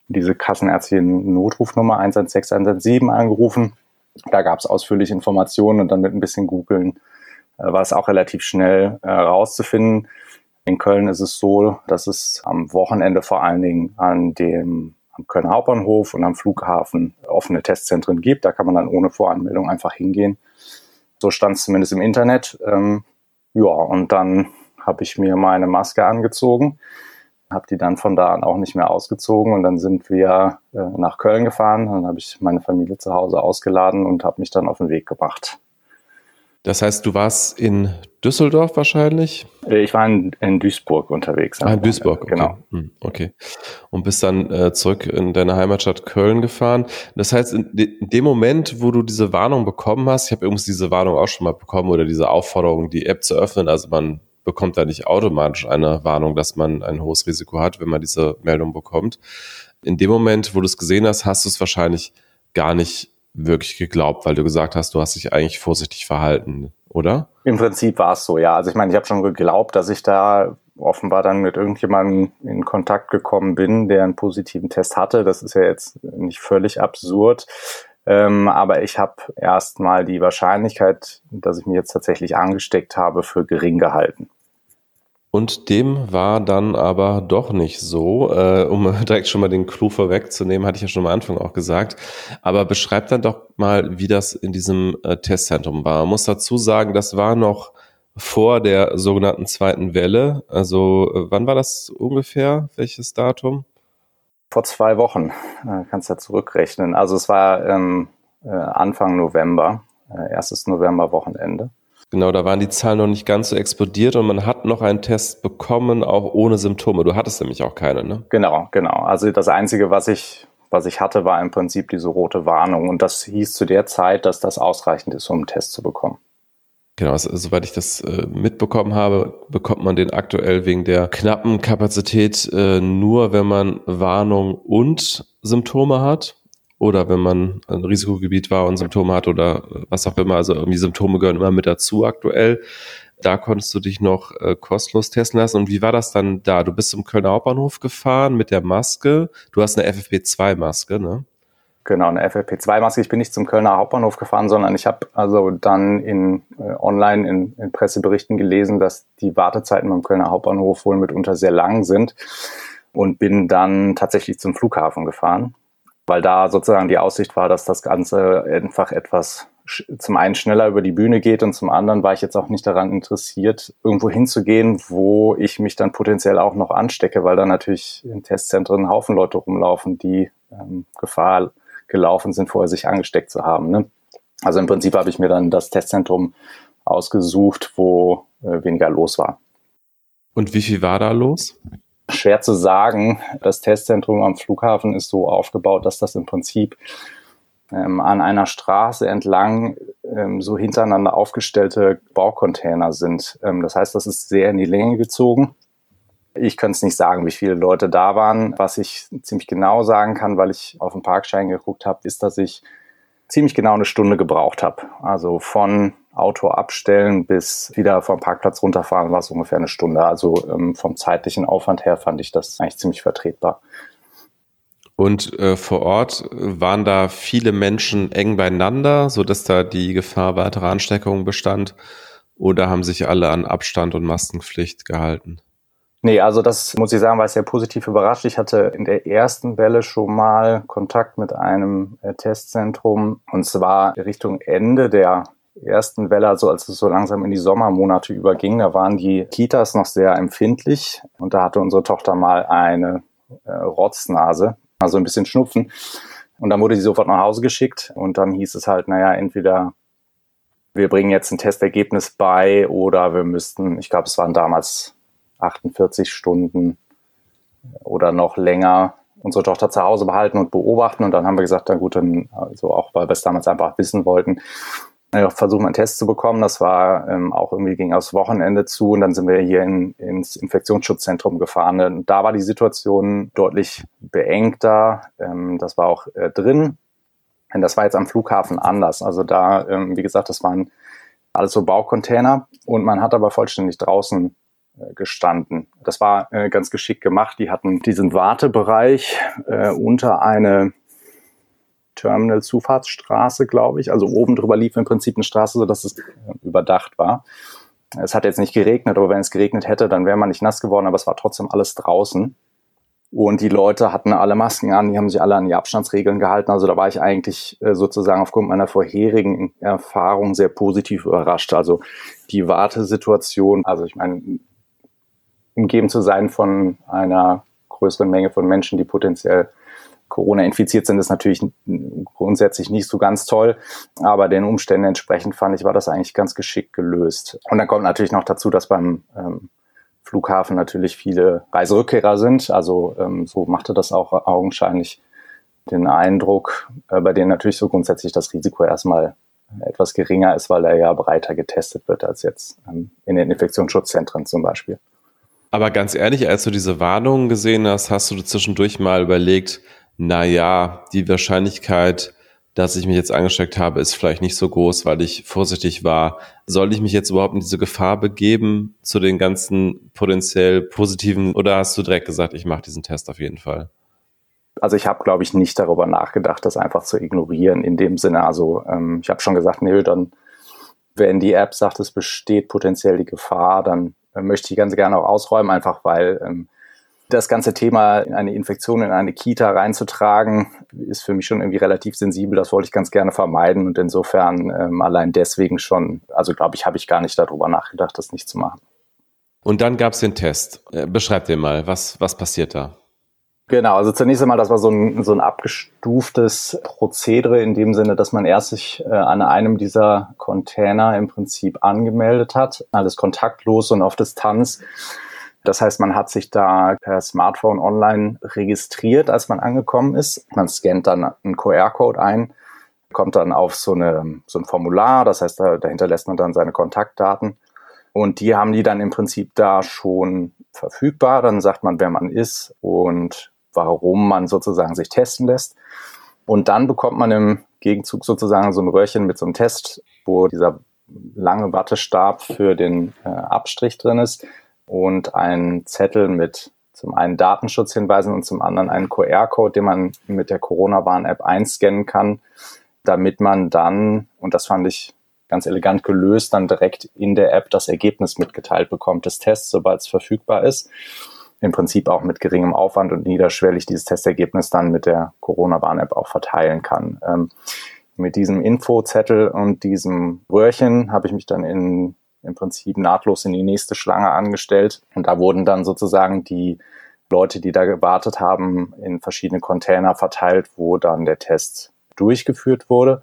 diese kassenärztliche Notrufnummer 116 117 angerufen. Da gab es ausführliche Informationen und dann mit ein bisschen googeln äh, war es auch relativ schnell äh, rauszufinden. In Köln ist es so, dass es am Wochenende vor allen Dingen an dem am Kölner Hauptbahnhof und am Flughafen offene Testzentren gibt. Da kann man dann ohne Voranmeldung einfach hingehen. So stand es zumindest im Internet. Ähm, ja, und dann habe ich mir meine Maske angezogen, habe die dann von da an auch nicht mehr ausgezogen und dann sind wir äh, nach Köln gefahren. Dann habe ich meine Familie zu Hause ausgeladen und habe mich dann auf den Weg gemacht.
Das heißt, du warst in Düsseldorf wahrscheinlich?
Äh, ich war in, in Duisburg unterwegs.
Ah, in Duisburg, okay. genau. Hm, okay. Und bist dann äh, zurück in deine Heimatstadt Köln gefahren. Das heißt, in, de in dem Moment, wo du diese Warnung bekommen hast, ich habe übrigens diese Warnung auch schon mal bekommen oder diese Aufforderung, die App zu öffnen, also man bekommt da nicht automatisch eine Warnung, dass man ein hohes Risiko hat, wenn man diese Meldung bekommt. In dem Moment, wo du es gesehen hast, hast du es wahrscheinlich gar nicht wirklich geglaubt, weil du gesagt hast, du hast dich eigentlich vorsichtig verhalten, oder?
Im Prinzip war es so, ja. Also ich meine, ich habe schon geglaubt, dass ich da offenbar dann mit irgendjemandem in Kontakt gekommen bin, der einen positiven Test hatte. Das ist ja jetzt nicht völlig absurd. Ähm, aber ich habe erstmal die Wahrscheinlichkeit, dass ich mich jetzt tatsächlich angesteckt habe, für gering gehalten.
Und dem war dann aber doch nicht so. Äh, um direkt schon mal den Clou vorwegzunehmen, hatte ich ja schon am Anfang auch gesagt. Aber beschreibt dann doch mal, wie das in diesem äh, Testzentrum war. Man muss dazu sagen, das war noch vor der sogenannten zweiten Welle. Also äh, wann war das ungefähr? Welches Datum?
Vor zwei Wochen, äh, kannst ja zurückrechnen. Also es war ähm, äh, Anfang November, äh, erstes November-Wochenende.
Genau, da waren die Zahlen noch nicht ganz so explodiert und man hat noch einen Test bekommen, auch ohne Symptome. Du hattest nämlich auch keine, ne?
Genau, genau. Also das Einzige, was ich, was ich hatte, war im Prinzip diese rote Warnung. Und das hieß zu der Zeit, dass das ausreichend ist, um einen Test zu bekommen.
Genau, also, soweit ich das äh, mitbekommen habe, bekommt man den aktuell wegen der knappen Kapazität äh, nur, wenn man Warnung und Symptome hat oder wenn man ein Risikogebiet war und Symptome hat oder was auch immer. Also irgendwie Symptome gehören immer mit dazu aktuell. Da konntest du dich noch äh, kostenlos testen lassen. Und wie war das dann da? Du bist zum Kölner Hauptbahnhof gefahren mit der Maske. Du hast eine FFP2-Maske, ne?
Genau, eine FFP2-Maske. Ich bin nicht zum Kölner Hauptbahnhof gefahren, sondern ich habe also dann in äh, online in, in Presseberichten gelesen, dass die Wartezeiten beim Kölner Hauptbahnhof wohl mitunter sehr lang sind und bin dann tatsächlich zum Flughafen gefahren weil da sozusagen die Aussicht war, dass das Ganze einfach etwas zum einen schneller über die Bühne geht und zum anderen war ich jetzt auch nicht daran interessiert, irgendwo hinzugehen, wo ich mich dann potenziell auch noch anstecke, weil da natürlich in Testzentren ein Haufen Leute rumlaufen, die ähm, Gefahr gelaufen sind, vorher sich angesteckt zu haben. Ne? Also im Prinzip habe ich mir dann das Testzentrum ausgesucht, wo äh, weniger los war.
Und wie viel war da los?
Schwer zu sagen. Das Testzentrum am Flughafen ist so aufgebaut, dass das im Prinzip ähm, an einer Straße entlang ähm, so hintereinander aufgestellte Baucontainer sind. Ähm, das heißt, das ist sehr in die Länge gezogen. Ich könnte es nicht sagen, wie viele Leute da waren. Was ich ziemlich genau sagen kann, weil ich auf den Parkschein geguckt habe, ist, dass ich ziemlich genau eine Stunde gebraucht habe. Also von Auto abstellen bis wieder vom Parkplatz runterfahren war es ungefähr eine Stunde. Also ähm, vom zeitlichen Aufwand her fand ich das eigentlich ziemlich vertretbar.
Und äh, vor Ort waren da viele Menschen eng beieinander, so dass da die Gefahr weiterer Ansteckungen bestand? Oder haben sich alle an Abstand und Maskenpflicht gehalten?
Nee, also das muss ich sagen, war sehr positiv überrascht. Ich hatte in der ersten Welle schon mal Kontakt mit einem äh, Testzentrum und zwar Richtung Ende der ersten Welle, also als es so langsam in die Sommermonate überging, da waren die Kitas noch sehr empfindlich und da hatte unsere Tochter mal eine äh, Rotznase, also ein bisschen Schnupfen. Und dann wurde sie sofort nach Hause geschickt und dann hieß es halt, naja, entweder wir bringen jetzt ein Testergebnis bei oder wir müssten, ich glaube, es waren damals 48 Stunden oder noch länger unsere Tochter zu Hause behalten und beobachten. Und dann haben wir gesagt, na gut, dann, also auch weil wir es damals einfach wissen wollten, versuchen einen Test zu bekommen. Das war ähm, auch irgendwie ging aufs Wochenende zu und dann sind wir hier in, ins Infektionsschutzzentrum gefahren. Und da war die Situation deutlich beengter. Ähm, das war auch äh, drin. Und das war jetzt am Flughafen anders. Also da, ähm, wie gesagt, das waren alles so Baucontainer und man hat aber vollständig draußen äh, gestanden. Das war äh, ganz geschickt gemacht. Die hatten diesen Wartebereich äh, unter eine Terminal-Zufahrtsstraße, glaube ich. Also oben drüber lief im Prinzip eine Straße, sodass es überdacht war. Es hat jetzt nicht geregnet, aber wenn es geregnet hätte, dann wäre man nicht nass geworden, aber es war trotzdem alles draußen. Und die Leute hatten alle Masken an, die haben sich alle an die Abstandsregeln gehalten. Also da war ich eigentlich äh, sozusagen aufgrund meiner vorherigen Erfahrung sehr positiv überrascht. Also die Wartesituation, also ich meine, umgeben zu sein von einer größeren Menge von Menschen, die potenziell Corona infiziert sind, ist natürlich grundsätzlich nicht so ganz toll, aber den Umständen entsprechend fand ich, war das eigentlich ganz geschickt gelöst. Und dann kommt natürlich noch dazu, dass beim ähm, Flughafen natürlich viele Reiserückkehrer sind, also ähm, so machte das auch augenscheinlich den Eindruck, äh, bei denen natürlich so grundsätzlich das Risiko erstmal etwas geringer ist, weil er ja breiter getestet wird als jetzt ähm, in den Infektionsschutzzentren zum Beispiel.
Aber ganz ehrlich, als du diese Warnungen gesehen hast, hast du zwischendurch mal überlegt, na ja, die Wahrscheinlichkeit, dass ich mich jetzt angesteckt habe, ist vielleicht nicht so groß, weil ich vorsichtig war. Soll ich mich jetzt überhaupt in diese Gefahr begeben zu den ganzen potenziell positiven oder hast du direkt gesagt, ich mache diesen Test auf jeden Fall?
Also ich habe, glaube ich, nicht darüber nachgedacht, das einfach zu ignorieren in dem Sinne. Also ähm, ich habe schon gesagt, nee, dann, wenn die App sagt, es besteht potenziell die Gefahr, dann äh, möchte ich ganz gerne auch ausräumen, einfach weil ähm, das ganze Thema eine Infektion in eine Kita reinzutragen, ist für mich schon irgendwie relativ sensibel. Das wollte ich ganz gerne vermeiden und insofern ähm, allein deswegen schon, also glaube ich, habe ich gar nicht darüber nachgedacht, das nicht zu machen.
Und dann gab es den Test. Äh, beschreib dir mal, was, was passiert da?
Genau, also zunächst einmal, das war so ein, so ein abgestuftes Prozedere in dem Sinne, dass man erst sich äh, an einem dieser Container im Prinzip angemeldet hat, alles kontaktlos und auf Distanz das heißt, man hat sich da per Smartphone online registriert, als man angekommen ist. Man scannt dann einen QR-Code ein, kommt dann auf so, eine, so ein Formular, das heißt, da, dahinter lässt man dann seine Kontaktdaten. Und die haben die dann im Prinzip da schon verfügbar. Dann sagt man, wer man ist und warum man sozusagen sich testen lässt. Und dann bekommt man im Gegenzug sozusagen so ein Röhrchen mit so einem Test, wo dieser lange Wattestab für den äh, Abstrich drin ist und einen Zettel mit zum einen Datenschutzhinweisen und zum anderen einen QR-Code, den man mit der Corona-Warn-App einscannen kann, damit man dann, und das fand ich ganz elegant gelöst, dann direkt in der App das Ergebnis mitgeteilt bekommt des Tests, sobald es verfügbar ist. Im Prinzip auch mit geringem Aufwand und niederschwellig dieses Testergebnis dann mit der Corona-Warn-App auch verteilen kann. Ähm, mit diesem Infozettel und diesem Röhrchen habe ich mich dann in im Prinzip nahtlos in die nächste Schlange angestellt. Und da wurden dann sozusagen die Leute, die da gewartet haben, in verschiedene Container verteilt, wo dann der Test durchgeführt wurde.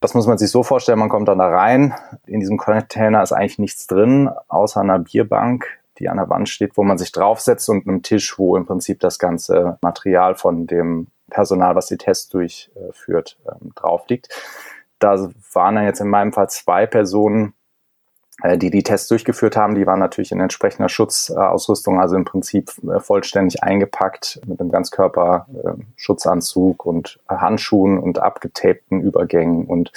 Das muss man sich so vorstellen, man kommt dann da rein. In diesem Container ist eigentlich nichts drin, außer einer Bierbank, die an der Wand steht, wo man sich draufsetzt und einem Tisch, wo im Prinzip das ganze Material von dem Personal, was die Tests durchführt, ähm, drauf liegt. Da waren dann jetzt in meinem Fall zwei Personen, äh, die die Tests durchgeführt haben. Die waren natürlich in entsprechender Schutzausrüstung, also im Prinzip äh, vollständig eingepackt mit einem Ganzkörperschutzanzug und Handschuhen und abgetapten Übergängen und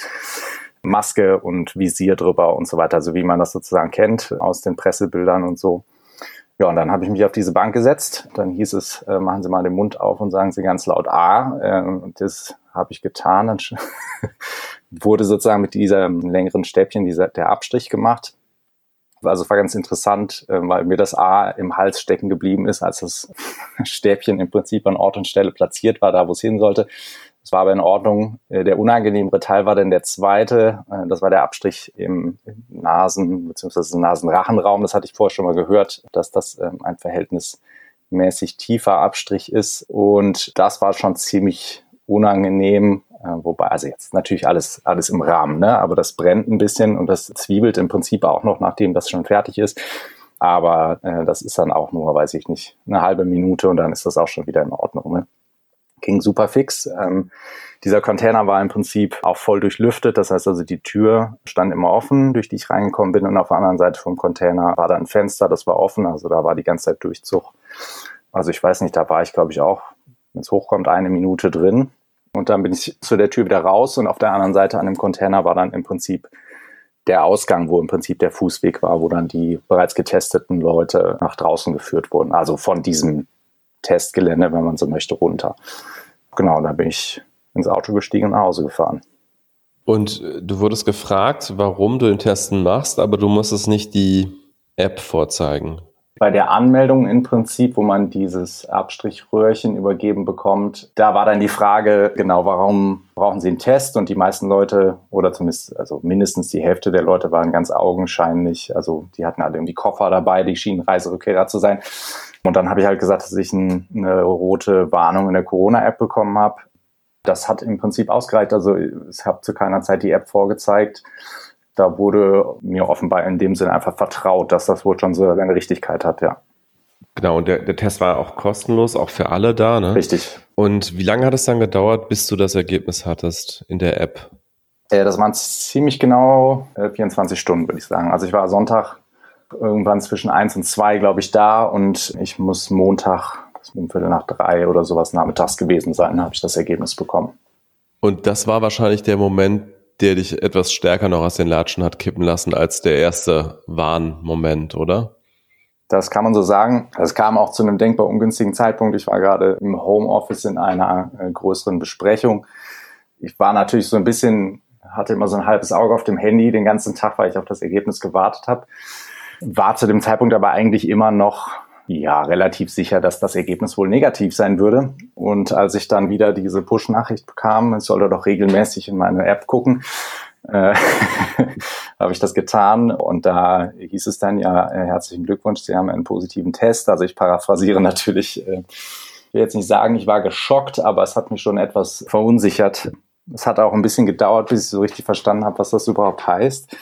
Maske und Visier drüber und so weiter, so wie man das sozusagen kennt aus den Pressebildern und so. Ja, und dann habe ich mich auf diese Bank gesetzt. Dann hieß es, äh, machen Sie mal den Mund auf und sagen Sie ganz laut A. Äh, und das habe ich getan. Dann wurde sozusagen mit diesem längeren Stäbchen dieser, der Abstrich gemacht. Also war ganz interessant, äh, weil mir das A im Hals stecken geblieben ist, als das Stäbchen im Prinzip an Ort und Stelle platziert war, da wo es hin sollte. Es war aber in Ordnung. Äh, der unangenehmere Teil war dann der zweite. Äh, das war der Abstrich im Nasen- bzw. Nasenrachenraum. Das hatte ich vorher schon mal gehört, dass das ähm, ein verhältnismäßig tiefer Abstrich ist. Und das war schon ziemlich unangenehm, äh, wobei, also jetzt natürlich alles, alles im Rahmen, ne? aber das brennt ein bisschen und das zwiebelt im Prinzip auch noch, nachdem das schon fertig ist. Aber äh, das ist dann auch nur, weiß ich nicht, eine halbe Minute und dann ist das auch schon wieder in Ordnung. Ne? Ging super fix. Ähm, dieser Container war im Prinzip auch voll durchlüftet. Das heißt also, die Tür stand immer offen, durch die ich reingekommen bin. Und auf der anderen Seite vom Container war da ein Fenster, das war offen. Also da war die ganze Zeit Durchzug. Also ich weiß nicht, da war ich, glaube ich, auch, wenn es hochkommt, eine Minute drin. Und dann bin ich zu der Tür wieder raus und auf der anderen Seite an dem Container war dann im Prinzip der Ausgang, wo im Prinzip der Fußweg war, wo dann die bereits getesteten Leute nach draußen geführt wurden. Also von diesem Testgelände, wenn man so möchte, runter. Genau, da bin ich ins Auto gestiegen und nach Hause gefahren.
Und äh, du wurdest gefragt, warum du den Testen machst, aber du musstest nicht die App vorzeigen
bei der Anmeldung im Prinzip, wo man dieses Abstrichröhrchen übergeben bekommt, da war dann die Frage, genau, warum brauchen Sie einen Test? Und die meisten Leute, oder zumindest, also mindestens die Hälfte der Leute waren ganz augenscheinlich, also die hatten alle irgendwie Koffer dabei, die schienen Reiserückkehrer zu sein. Und dann habe ich halt gesagt, dass ich ein, eine rote Warnung in der Corona-App bekommen habe. Das hat im Prinzip ausgereicht. Also ich habe zu keiner Zeit die App vorgezeigt da wurde mir offenbar in dem Sinne einfach vertraut, dass das wohl schon so seine Richtigkeit hat, ja.
Genau, und der, der Test war auch kostenlos, auch für alle da, ne?
Richtig.
Und wie lange hat es dann gedauert, bis du das Ergebnis hattest in der App?
Äh, das waren ziemlich genau äh, 24 Stunden, würde ich sagen. Also ich war Sonntag irgendwann zwischen eins und zwei, glaube ich, da und ich muss Montag um Viertel nach drei oder sowas nachmittags gewesen sein, habe ich das Ergebnis bekommen.
Und das war wahrscheinlich der Moment, der dich etwas stärker noch aus den Latschen hat kippen lassen als der erste Warnmoment, oder?
Das kann man so sagen. Es kam auch zu einem denkbar ungünstigen Zeitpunkt. Ich war gerade im Homeoffice in einer äh, größeren Besprechung. Ich war natürlich so ein bisschen, hatte immer so ein halbes Auge auf dem Handy den ganzen Tag, weil ich auf das Ergebnis gewartet habe. War zu dem Zeitpunkt aber eigentlich immer noch ja, relativ sicher, dass das Ergebnis wohl negativ sein würde. Und als ich dann wieder diese Push-Nachricht bekam, ich solle doch regelmäßig in meine App gucken, äh, habe ich das getan. Und da hieß es dann ja, äh, herzlichen Glückwunsch, Sie haben einen positiven Test. Also ich paraphrasiere natürlich, äh, will jetzt nicht sagen, ich war geschockt, aber es hat mich schon etwas verunsichert. Es hat auch ein bisschen gedauert, bis ich so richtig verstanden habe, was das überhaupt heißt.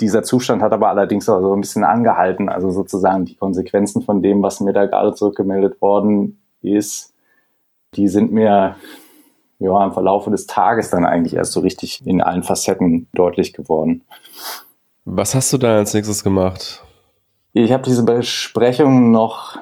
Dieser Zustand hat aber allerdings auch so ein bisschen angehalten. Also sozusagen die Konsequenzen von dem, was mir da gerade zurückgemeldet worden ist, die sind mir ja im Verlaufe des Tages dann eigentlich erst so richtig in allen Facetten deutlich geworden.
Was hast du da als nächstes gemacht?
Ich habe diese Besprechung noch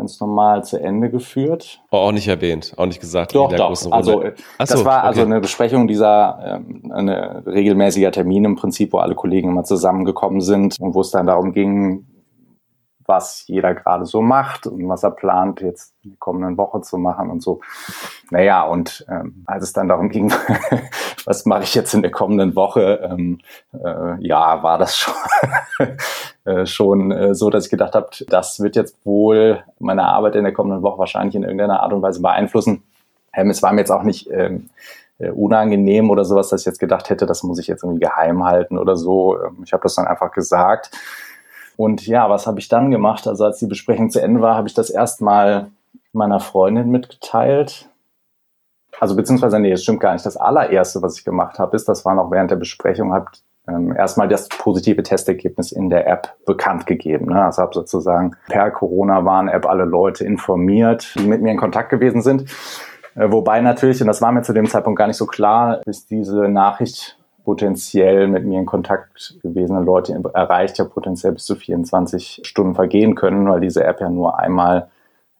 ganz normal zu Ende geführt.
Oh, auch nicht erwähnt, auch nicht gesagt.
Doch, doch. Also das so, war also eine Besprechung dieser, ähm, eine regelmäßiger Termin im Prinzip, wo alle Kollegen immer zusammengekommen sind und wo es dann darum ging, was jeder gerade so macht und was er plant, jetzt in der kommenden Woche zu machen und so. Naja, und ähm, als es dann darum ging, was mache ich jetzt in der kommenden Woche, ähm, äh, ja, war das schon, äh, schon äh, so, dass ich gedacht habe, das wird jetzt wohl meine Arbeit in der kommenden Woche wahrscheinlich in irgendeiner Art und Weise beeinflussen. Ähm, es war mir jetzt auch nicht ähm, äh, unangenehm oder sowas, dass ich jetzt gedacht hätte, das muss ich jetzt irgendwie geheim halten oder so. Ähm, ich habe das dann einfach gesagt. Und ja, was habe ich dann gemacht? Also als die Besprechung zu Ende war, habe ich das erstmal meiner Freundin mitgeteilt. Also beziehungsweise, nee, das stimmt gar nicht. Das allererste, was ich gemacht habe, ist, das war noch während der Besprechung, habe ähm, erstmal das positive Testergebnis in der App bekannt gegeben. Ne? Also habe sozusagen per Corona-Warn-App alle Leute informiert, die mit mir in Kontakt gewesen sind. Äh, wobei natürlich, und das war mir zu dem Zeitpunkt gar nicht so klar, ist diese Nachricht potenziell mit mir in Kontakt gewesene Leute erreicht ja potenziell bis zu 24 Stunden vergehen können, weil diese App ja nur einmal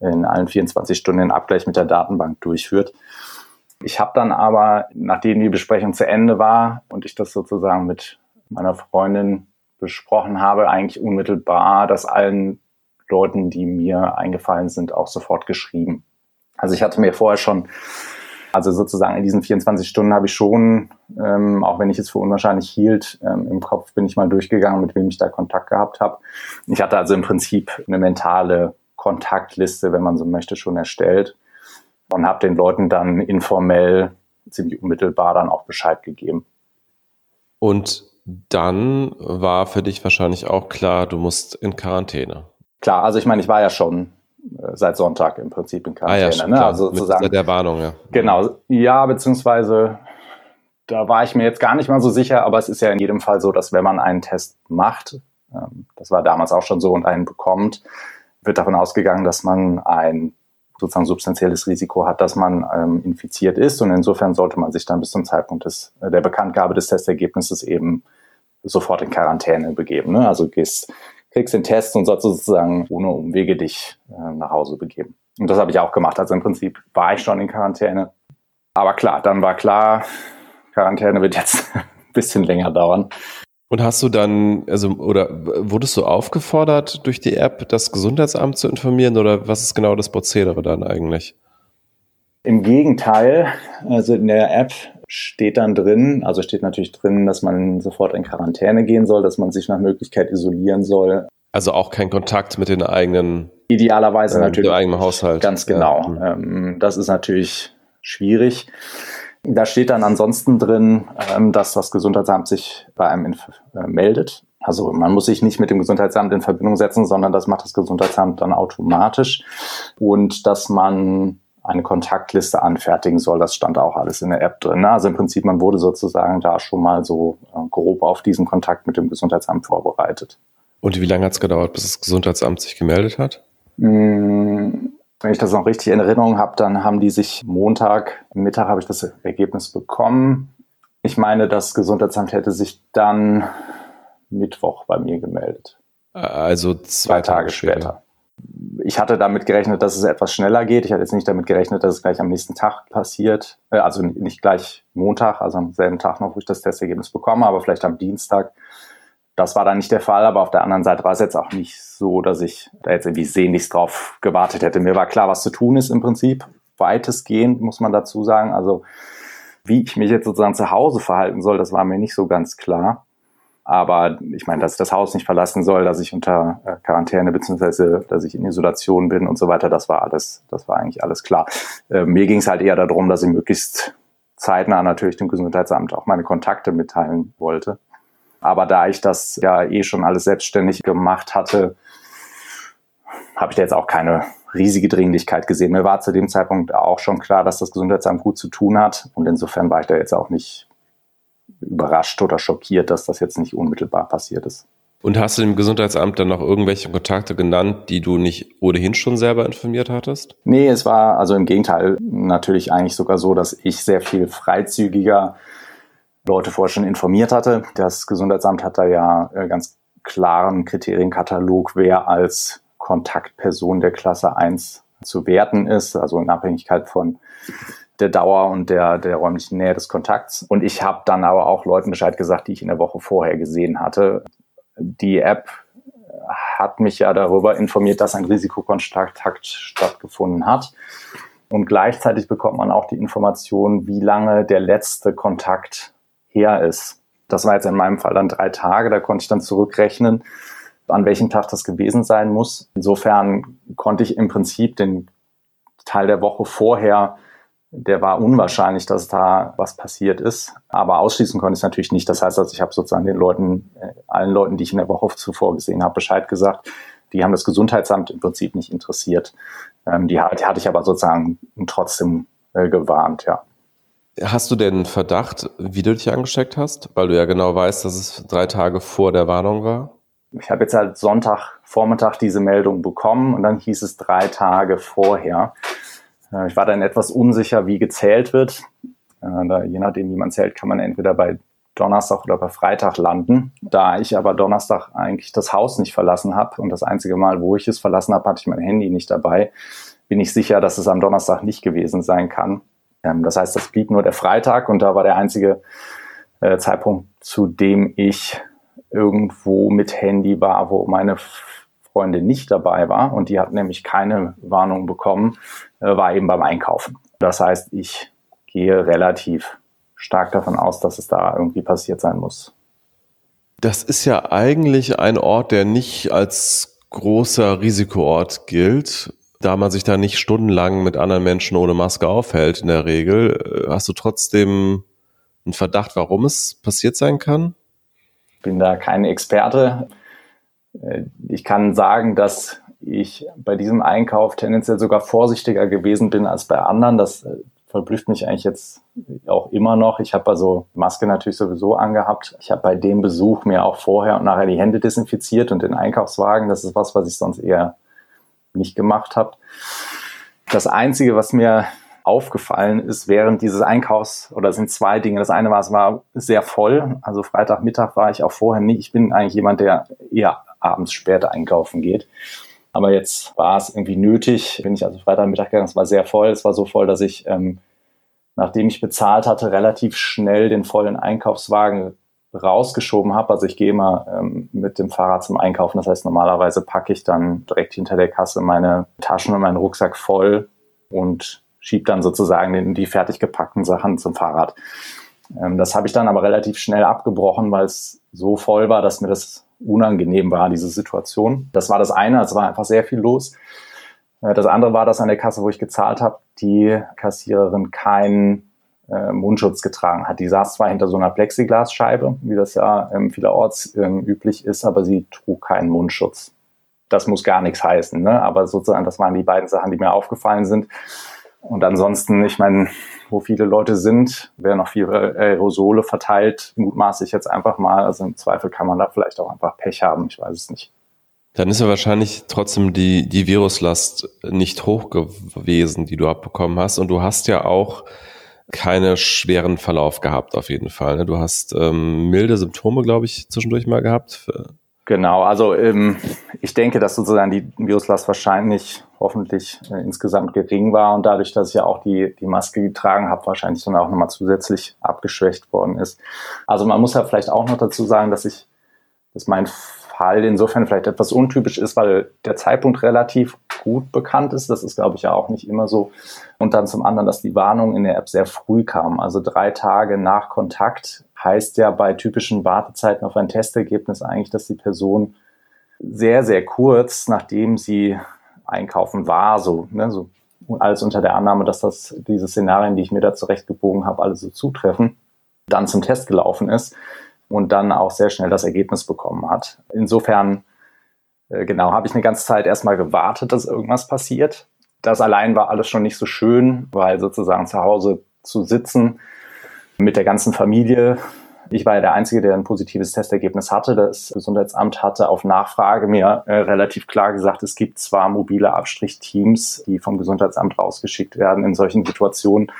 in allen 24 Stunden den Abgleich mit der Datenbank durchführt. Ich habe dann aber, nachdem die Besprechung zu Ende war und ich das sozusagen mit meiner Freundin besprochen habe, eigentlich unmittelbar das allen Leuten, die mir eingefallen sind, auch sofort geschrieben. Also ich hatte mir vorher schon also sozusagen in diesen 24 Stunden habe ich schon, ähm, auch wenn ich es für unwahrscheinlich hielt, ähm, im Kopf bin ich mal durchgegangen, mit wem ich da Kontakt gehabt habe. Ich hatte also im Prinzip eine mentale Kontaktliste, wenn man so möchte, schon erstellt und habe den Leuten dann informell, ziemlich unmittelbar dann auch Bescheid gegeben.
Und dann war für dich wahrscheinlich auch klar, du musst in Quarantäne.
Klar, also ich meine, ich war ja schon seit Sonntag im Prinzip in Quarantäne. Ah, ja,
ne? Also sozusagen, Mit der Warnung, ja.
Genau, ja, beziehungsweise da war ich mir jetzt gar nicht mal so sicher, aber es ist ja in jedem Fall so, dass wenn man einen Test macht, ähm, das war damals auch schon so und einen bekommt, wird davon ausgegangen, dass man ein sozusagen substanzielles Risiko hat, dass man ähm, infiziert ist und insofern sollte man sich dann bis zum Zeitpunkt des, äh, der Bekanntgabe des Testergebnisses eben sofort in Quarantäne begeben. Ne? Also gehst kriegst den Test und sollst sozusagen ohne Umwege dich äh, nach Hause begeben. Und das habe ich auch gemacht. Also im Prinzip war ich schon in Quarantäne. Aber klar, dann war klar, Quarantäne wird jetzt ein bisschen länger dauern.
Und hast du dann, also, oder wurdest du aufgefordert, durch die App das Gesundheitsamt zu informieren oder was ist genau das Prozedere dann eigentlich?
Im Gegenteil, also in der App steht dann drin, also steht natürlich drin, dass man sofort in Quarantäne gehen soll, dass man sich nach Möglichkeit isolieren soll.
Also auch kein Kontakt mit den eigenen.
Idealerweise äh, natürlich. Mit
eigenen Haushalt.
Ganz genau. Ja. Ähm, das ist natürlich schwierig. Da steht dann ansonsten drin, ähm, dass das Gesundheitsamt sich bei einem äh, meldet. Also man muss sich nicht mit dem Gesundheitsamt in Verbindung setzen, sondern das macht das Gesundheitsamt dann automatisch. Und dass man eine Kontaktliste anfertigen soll. Das stand auch alles in der App drin. Also im Prinzip, man wurde sozusagen da schon mal so äh, grob auf diesen Kontakt mit dem Gesundheitsamt vorbereitet.
Und wie lange hat es gedauert, bis das Gesundheitsamt sich gemeldet hat?
Hm, wenn ich das noch richtig in Erinnerung habe, dann haben die sich Montag Mittag habe ich das Ergebnis bekommen. Ich meine, das Gesundheitsamt hätte sich dann Mittwoch bei mir gemeldet.
Also zwei, zwei Tage, Tage später. später.
Ich hatte damit gerechnet, dass es etwas schneller geht. Ich hatte jetzt nicht damit gerechnet, dass es gleich am nächsten Tag passiert. Äh, also nicht gleich Montag, also am selben Tag noch, wo ich das Testergebnis bekomme, aber vielleicht am Dienstag. Das war dann nicht der Fall, aber auf der anderen Seite war es jetzt auch nicht so, dass ich da jetzt irgendwie sehnlichst drauf gewartet hätte. Mir war klar, was zu tun ist im Prinzip. Weitestgehend muss man dazu sagen. Also wie ich mich jetzt sozusagen zu Hause verhalten soll, das war mir nicht so ganz klar. Aber ich meine, dass ich das Haus nicht verlassen soll, dass ich unter äh, Quarantäne beziehungsweise dass ich in Isolation bin und so weiter, das war alles, das war eigentlich alles klar. Äh, mir ging es halt eher darum, dass ich möglichst zeitnah natürlich dem Gesundheitsamt auch meine Kontakte mitteilen wollte. Aber da ich das ja eh schon alles selbstständig gemacht hatte, habe ich da jetzt auch keine riesige Dringlichkeit gesehen. Mir war zu dem Zeitpunkt auch schon klar, dass das Gesundheitsamt gut zu tun hat. Und insofern war ich da jetzt auch nicht überrascht oder schockiert, dass das jetzt nicht unmittelbar passiert ist.
Und hast du dem Gesundheitsamt dann noch irgendwelche Kontakte genannt, die du nicht ohnehin schon selber informiert hattest?
Nee, es war also im Gegenteil natürlich eigentlich sogar so, dass ich sehr viel freizügiger Leute vorher schon informiert hatte. Das Gesundheitsamt hat da ja äh, ganz klaren Kriterienkatalog, wer als Kontaktperson der Klasse 1 zu werten ist, also in Abhängigkeit von der Dauer und der, der räumlichen Nähe des Kontakts. Und ich habe dann aber auch Leuten Bescheid gesagt, die ich in der Woche vorher gesehen hatte. Die App hat mich ja darüber informiert, dass ein Risikokontakt stattgefunden hat. Und gleichzeitig bekommt man auch die Information, wie lange der letzte Kontakt her ist. Das war jetzt in meinem Fall dann drei Tage, da konnte ich dann zurückrechnen an welchem Tag das gewesen sein muss. Insofern konnte ich im Prinzip den Teil der Woche vorher, der war unwahrscheinlich, dass da was passiert ist. Aber ausschließen konnte ich es natürlich nicht. Das heißt, also ich habe sozusagen den Leuten, äh, allen Leuten, die ich in der Woche zuvor gesehen habe, Bescheid gesagt. Die haben das Gesundheitsamt im Prinzip nicht interessiert. Ähm, die, hatte ich aber sozusagen trotzdem äh, gewarnt, ja.
Hast du denn Verdacht, wie du dich angesteckt hast? Weil du ja genau weißt, dass es drei Tage vor der Warnung war?
ich habe jetzt halt Sonntagvormittag diese Meldung bekommen und dann hieß es drei Tage vorher. Äh, ich war dann etwas unsicher, wie gezählt wird. Äh, je nachdem, wie man zählt, kann man entweder bei Donnerstag oder bei Freitag landen. Da ich aber Donnerstag eigentlich das Haus nicht verlassen habe und das einzige Mal, wo ich es verlassen habe, hatte ich mein Handy nicht dabei, bin ich sicher, dass es am Donnerstag nicht gewesen sein kann. Ähm, das heißt, das blieb nur der Freitag und da war der einzige äh, Zeitpunkt, zu dem ich irgendwo mit Handy war, wo meine Freundin nicht dabei war und die hat nämlich keine Warnung bekommen, äh, war eben beim Einkaufen. Das heißt, ich gehe relativ stark davon aus, dass es da irgendwie passiert sein muss.
Das ist ja eigentlich ein Ort, der nicht als großer Risikoort gilt, da man sich da nicht stundenlang mit anderen Menschen ohne Maske aufhält in der Regel. Hast du trotzdem einen Verdacht, warum es passiert sein kann?
bin da kein Experte. Äh, ich kann sagen, dass ich bei diesem Einkauf tendenziell sogar vorsichtiger gewesen bin als bei anderen. Das äh, verblüfft mich eigentlich jetzt auch immer noch. Ich habe also Maske natürlich sowieso angehabt. Ich habe bei dem Besuch mir auch vorher und nachher die Hände desinfiziert und den Einkaufswagen. Das ist was, was ich sonst eher nicht gemacht habe. Das Einzige, was mir aufgefallen ist während dieses Einkaufs, oder sind zwei Dinge. Das eine war, es war sehr voll. Also Freitagmittag war ich auch vorher nicht. Ich bin eigentlich jemand, der eher abends später einkaufen geht. Aber jetzt war es irgendwie nötig. Bin ich also Freitagmittag gegangen. Es war sehr voll. Es war so voll, dass ich, ähm, nachdem ich bezahlt hatte, relativ schnell den vollen Einkaufswagen rausgeschoben habe. Also ich gehe immer ähm, mit dem Fahrrad zum Einkaufen. Das heißt, normalerweise packe ich dann direkt hinter der Kasse meine Taschen und meinen Rucksack voll und schiebt dann sozusagen die fertig gepackten Sachen zum Fahrrad. Ähm, das habe ich dann aber relativ schnell abgebrochen, weil es so voll war, dass mir das unangenehm war, diese Situation. Das war das eine, es war einfach sehr viel los. Äh, das andere war, dass an der Kasse, wo ich gezahlt habe, die Kassiererin keinen äh, Mundschutz getragen hat. Die saß zwar hinter so einer Plexiglasscheibe, wie das ja ähm, vielerorts ähm, üblich ist, aber sie trug keinen Mundschutz. Das muss gar nichts heißen, ne? aber sozusagen, das waren die beiden Sachen, die mir aufgefallen sind. Und ansonsten, ich meine, wo viele Leute sind, werden noch viele Aerosole verteilt, mutmaße ich jetzt einfach mal. Also im Zweifel kann man da vielleicht auch einfach Pech haben, ich weiß es nicht.
Dann ist ja wahrscheinlich trotzdem die, die Viruslast nicht hoch gewesen, die du abbekommen hast. Und du hast ja auch keine schweren Verlauf gehabt, auf jeden Fall. Ne? Du hast ähm, milde Symptome, glaube ich, zwischendurch mal gehabt.
Genau, also ähm, ich denke, dass sozusagen die Viruslast wahrscheinlich hoffentlich äh, insgesamt gering war und dadurch, dass ich ja auch die, die Maske getragen habe, wahrscheinlich dann auch nochmal zusätzlich abgeschwächt worden ist. Also man muss ja vielleicht auch noch dazu sagen, dass ich, dass mein Fall insofern vielleicht etwas untypisch ist, weil der Zeitpunkt relativ gut bekannt ist. Das ist, glaube ich, ja auch nicht immer so. Und dann zum anderen, dass die Warnung in der App sehr früh kam. Also drei Tage nach Kontakt heißt ja bei typischen Wartezeiten auf ein Testergebnis eigentlich, dass die Person sehr, sehr kurz, nachdem sie einkaufen war, so, ne, so alles unter der Annahme, dass das diese Szenarien, die ich mir da zurechtgebogen habe, alle so zutreffen, dann zum Test gelaufen ist und dann auch sehr schnell das Ergebnis bekommen hat. Insofern, äh, genau, habe ich eine ganze Zeit erstmal gewartet, dass irgendwas passiert. Das allein war alles schon nicht so schön, weil sozusagen zu Hause zu sitzen mit der ganzen Familie. Ich war ja der Einzige, der ein positives Testergebnis hatte. Das Gesundheitsamt hatte auf Nachfrage mir äh, relativ klar gesagt, es gibt zwar mobile Abstrichteams, die vom Gesundheitsamt rausgeschickt werden in solchen Situationen,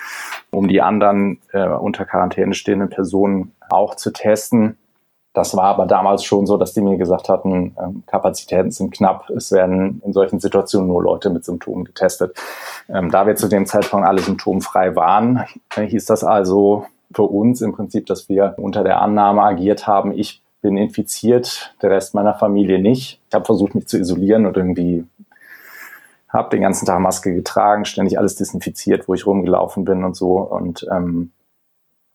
um die anderen äh, unter Quarantäne stehenden Personen auch zu testen. Das war aber damals schon so, dass die mir gesagt hatten, ähm, Kapazitäten sind knapp. Es werden in solchen Situationen nur Leute mit Symptomen getestet. Ähm, da wir zu dem Zeitpunkt alle symptomfrei waren, äh, hieß das also für uns im Prinzip, dass wir unter der Annahme agiert haben, ich bin infiziert, der Rest meiner Familie nicht. Ich habe versucht, mich zu isolieren und irgendwie habe den ganzen Tag Maske getragen, ständig alles desinfiziert, wo ich rumgelaufen bin und so. Und ähm,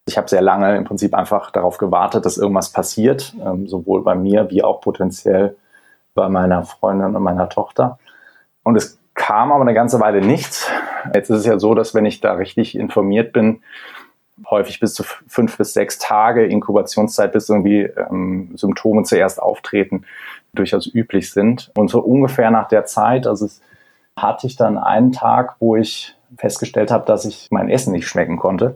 ich habe sehr lange im Prinzip einfach darauf gewartet, dass irgendwas passiert, ähm, sowohl bei mir wie auch potenziell bei meiner Freundin und meiner Tochter. Und es kam aber eine ganze Weile nichts. Jetzt ist es ja so, dass wenn ich da richtig informiert bin, häufig bis zu fünf bis sechs Tage Inkubationszeit, bis irgendwie ähm, Symptome zuerst auftreten, durchaus üblich sind. Und so ungefähr nach der Zeit, also es hatte ich dann einen Tag, wo ich festgestellt habe, dass ich mein Essen nicht schmecken konnte.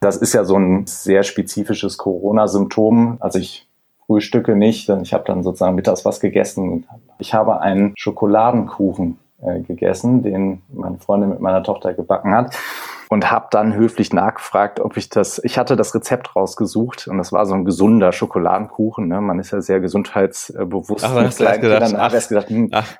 Das ist ja so ein sehr spezifisches Corona-Symptom. Also ich frühstücke nicht, denn ich habe dann sozusagen mittags was gegessen. Ich habe einen Schokoladenkuchen äh, gegessen, den meine Freundin mit meiner Tochter gebacken hat und habe dann höflich nachgefragt, ob ich das, ich hatte das Rezept rausgesucht und das war so ein gesunder Schokoladenkuchen. Ne? Man ist ja sehr gesundheitsbewusst.
Ach, hast du gedacht, ach, gedacht, hm. ach,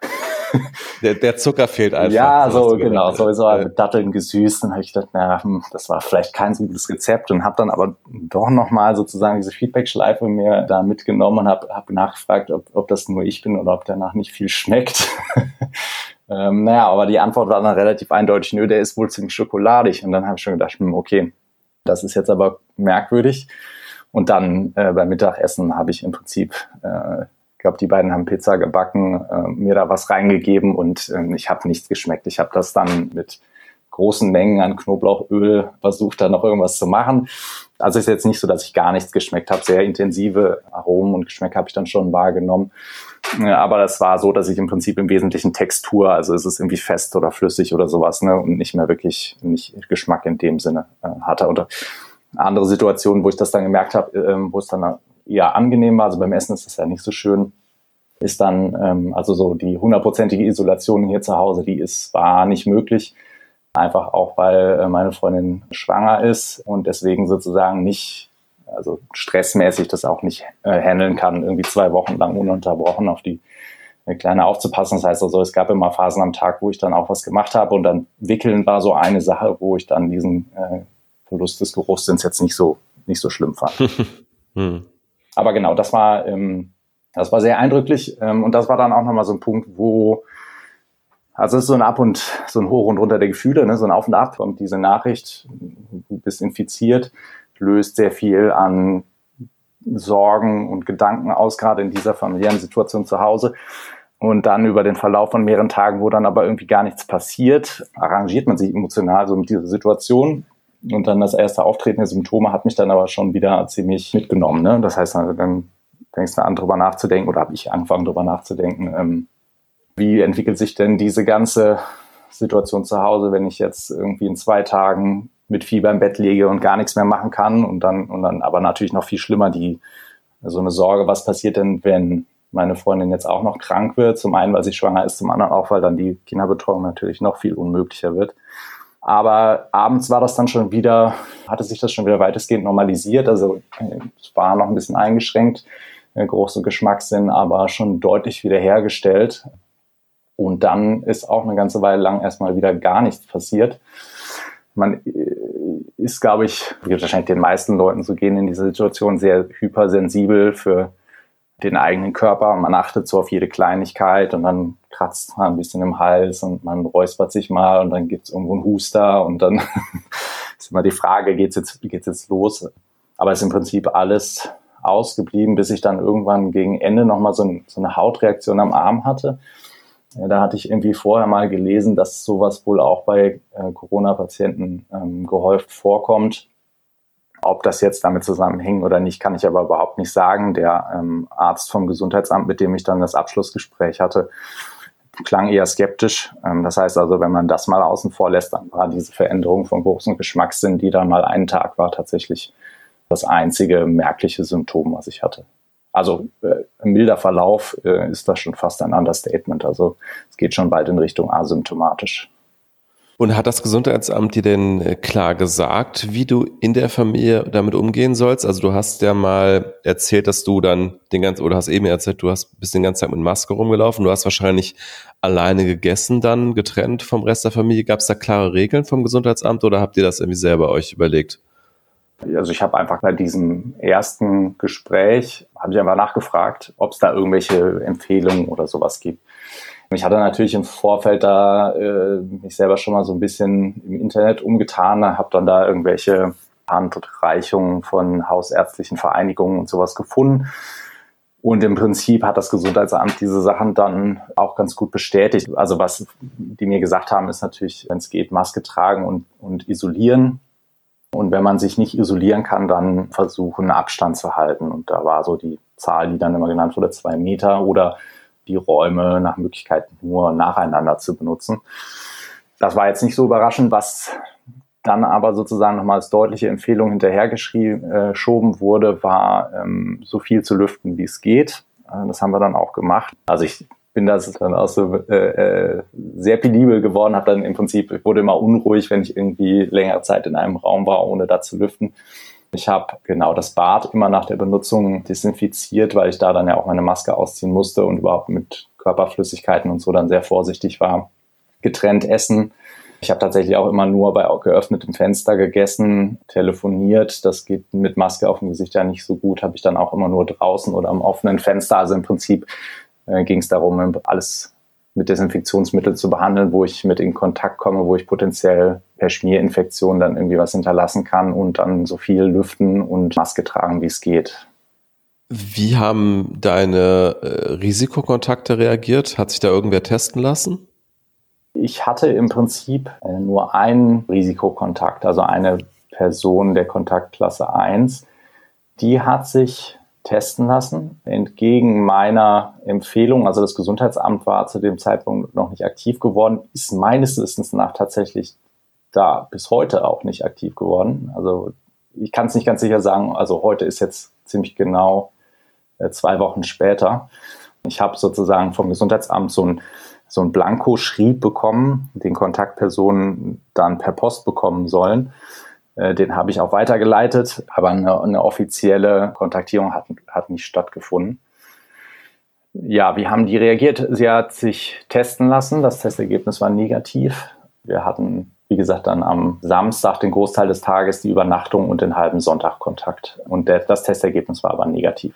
der, der Zucker fehlt einfach.
Ja, so genau, sowieso ja. mit Datteln gesüßt. Dann habe ich gedacht, naja, hm, das war vielleicht kein so gutes Rezept und habe dann aber doch nochmal sozusagen diese Feedback-Schleife mir da mitgenommen und habe hab nachgefragt, ob, ob das nur ich bin oder ob danach nicht viel schmeckt. Ähm, naja, aber die Antwort war dann relativ eindeutig, nö, der ist wohl ziemlich schokoladig. Und dann habe ich schon gedacht, hm, okay, das ist jetzt aber merkwürdig. Und dann äh, beim Mittagessen habe ich im Prinzip, äh, glaube, die beiden haben Pizza gebacken, äh, mir da was reingegeben und äh, ich habe nichts geschmeckt. Ich habe das dann mit großen Mengen an Knoblauchöl versucht, da noch irgendwas zu machen. Also ist jetzt nicht so, dass ich gar nichts geschmeckt habe. Sehr intensive Aromen und Geschmäcker habe ich dann schon wahrgenommen. Aber das war so, dass ich im Prinzip im Wesentlichen Textur, also ist es irgendwie fest oder flüssig oder sowas, ne, und nicht mehr wirklich nicht Geschmack in dem Sinne äh, hatte. Und andere Situationen, wo ich das dann gemerkt habe, äh, wo es dann eher angenehm war, also beim Essen ist das ja nicht so schön, ist dann, ähm, also so die hundertprozentige Isolation hier zu Hause, die ist, war nicht möglich. Einfach auch, weil äh, meine Freundin schwanger ist und deswegen sozusagen nicht also stressmäßig das auch nicht äh, handeln kann, irgendwie zwei Wochen lang ununterbrochen auf die äh, Kleine aufzupassen. Das heißt also, es gab immer Phasen am Tag, wo ich dann auch was gemacht habe und dann wickeln war so eine Sache, wo ich dann diesen äh, Verlust des Geruchssinns jetzt nicht so nicht so schlimm fand. hm. Aber genau, das war ähm, das war sehr eindrücklich ähm, und das war dann auch nochmal so ein Punkt, wo also es ist so ein Ab und so ein Hoch und runter der Gefühle, ne? so ein Auf und Ab kommt diese Nachricht, du bist infiziert, löst sehr viel an Sorgen und Gedanken aus, gerade in dieser familiären Situation zu Hause. Und dann über den Verlauf von mehreren Tagen, wo dann aber irgendwie gar nichts passiert, arrangiert man sich emotional so mit dieser Situation. Und dann das erste Auftreten der Symptome hat mich dann aber schon wieder ziemlich mitgenommen. Ne? Das heißt, dann fängst du an, drüber nachzudenken, oder habe ich angefangen, drüber nachzudenken, ähm, wie entwickelt sich denn diese ganze Situation zu Hause, wenn ich jetzt irgendwie in zwei Tagen mit Fieber im Bett lege und gar nichts mehr machen kann und dann, und dann aber natürlich noch viel schlimmer die, so eine Sorge, was passiert denn, wenn meine Freundin jetzt auch noch krank wird? Zum einen, weil sie schwanger ist, zum anderen auch, weil dann die Kinderbetreuung natürlich noch viel unmöglicher wird. Aber abends war das dann schon wieder, hatte sich das schon wieder weitestgehend normalisiert. Also es war noch ein bisschen eingeschränkt, Geruchs- und Geschmackssinn, aber schon deutlich wiederhergestellt. Und dann ist auch eine ganze Weile lang erstmal wieder gar nichts passiert. Man äh, ist, glaube ich, wird wahrscheinlich den meisten Leuten so gehen in dieser Situation, sehr hypersensibel für den eigenen Körper. Man achtet so auf jede Kleinigkeit und dann kratzt man ein bisschen im Hals und man räuspert sich mal und dann gibt es irgendwo einen Huster und dann ist immer die Frage, geht's jetzt, geht's jetzt los? Aber es ist im Prinzip alles ausgeblieben, bis ich dann irgendwann gegen Ende nochmal so, ein, so eine Hautreaktion am Arm hatte. Da hatte ich irgendwie vorher mal gelesen, dass sowas wohl auch bei äh, Corona-Patienten ähm, gehäuft vorkommt ob das jetzt damit zusammenhängt oder nicht, kann ich aber überhaupt nicht sagen. Der ähm, Arzt vom Gesundheitsamt, mit dem ich dann das Abschlussgespräch hatte, klang eher skeptisch. Ähm, das heißt also, wenn man das mal außen vor lässt, dann war diese Veränderung von Geruchs- und Geschmackssinn, die dann mal einen Tag war, tatsächlich das einzige merkliche Symptom, was ich hatte. Also äh, milder Verlauf äh, ist das schon fast ein Understatement. Also es geht schon bald in Richtung asymptomatisch.
Und hat das Gesundheitsamt dir denn äh, klar gesagt, wie du in der Familie damit umgehen sollst? Also du hast ja mal erzählt, dass du dann den ganzen, oder hast eben erzählt, du hast bis den ganzen Tag mit Maske rumgelaufen. Du hast wahrscheinlich alleine gegessen dann, getrennt vom Rest der Familie. Gab es da klare Regeln vom Gesundheitsamt oder habt ihr das irgendwie selber euch überlegt?
Also ich habe einfach bei diesem ersten Gespräch, habe ich einfach nachgefragt, ob es da irgendwelche Empfehlungen oder sowas gibt. Ich hatte natürlich im Vorfeld da äh, mich selber schon mal so ein bisschen im Internet umgetan, habe dann da irgendwelche Handreichungen von hausärztlichen Vereinigungen und sowas gefunden. Und im Prinzip hat das Gesundheitsamt diese Sachen dann auch ganz gut bestätigt. Also was die mir gesagt haben, ist natürlich, wenn es geht, Maske tragen und, und isolieren. Und wenn man sich nicht isolieren kann, dann versuchen, Abstand zu halten. Und da war so die Zahl, die dann immer genannt wurde, zwei Meter oder die Räume nach Möglichkeit nur nacheinander zu benutzen. Das war jetzt nicht so überraschend, was dann aber sozusagen nochmal als deutliche Empfehlung hinterhergeschoben wurde, war ähm, so viel zu lüften, wie es geht. Äh, das haben wir dann auch gemacht. Also ich bin da dann auch so äh, äh, sehr penibel geworden, habe dann im Prinzip, ich wurde immer unruhig, wenn ich irgendwie längere Zeit in einem Raum war, ohne da zu lüften. Ich habe genau das Bad immer nach der Benutzung desinfiziert, weil ich da dann ja auch meine Maske ausziehen musste und überhaupt mit Körperflüssigkeiten und so dann sehr vorsichtig war. Getrennt essen. Ich habe tatsächlich auch immer nur bei geöffnetem Fenster gegessen, telefoniert. Das geht mit Maske auf dem Gesicht ja nicht so gut. Habe ich dann auch immer nur draußen oder am offenen Fenster. Also im Prinzip äh, ging es darum, alles mit Desinfektionsmitteln zu behandeln, wo ich mit in Kontakt komme, wo ich potenziell per Schmierinfektion dann irgendwie was hinterlassen kann und dann so viel lüften und Maske tragen, wie es geht.
Wie haben deine äh, Risikokontakte reagiert? Hat sich da irgendwer testen lassen?
Ich hatte im Prinzip äh, nur einen Risikokontakt, also eine Person der Kontaktklasse 1. Die hat sich testen lassen. Entgegen meiner Empfehlung, also das Gesundheitsamt war zu dem Zeitpunkt noch nicht aktiv geworden, ist meines Wissens nach tatsächlich da bis heute auch nicht aktiv geworden. Also ich kann es nicht ganz sicher sagen. Also heute ist jetzt ziemlich genau äh, zwei Wochen später. Ich habe sozusagen vom Gesundheitsamt so ein so ein Blankoschrieb bekommen, den Kontaktpersonen dann per Post bekommen sollen. Äh, den habe ich auch weitergeleitet, aber eine, eine offizielle Kontaktierung hat, hat nicht stattgefunden. Ja, wie haben die reagiert? Sie hat sich testen lassen. Das Testergebnis war negativ. Wir hatten, wie gesagt, dann am Samstag den Großteil des Tages die Übernachtung und den halben Sonntag Kontakt. Und der, das Testergebnis war aber negativ.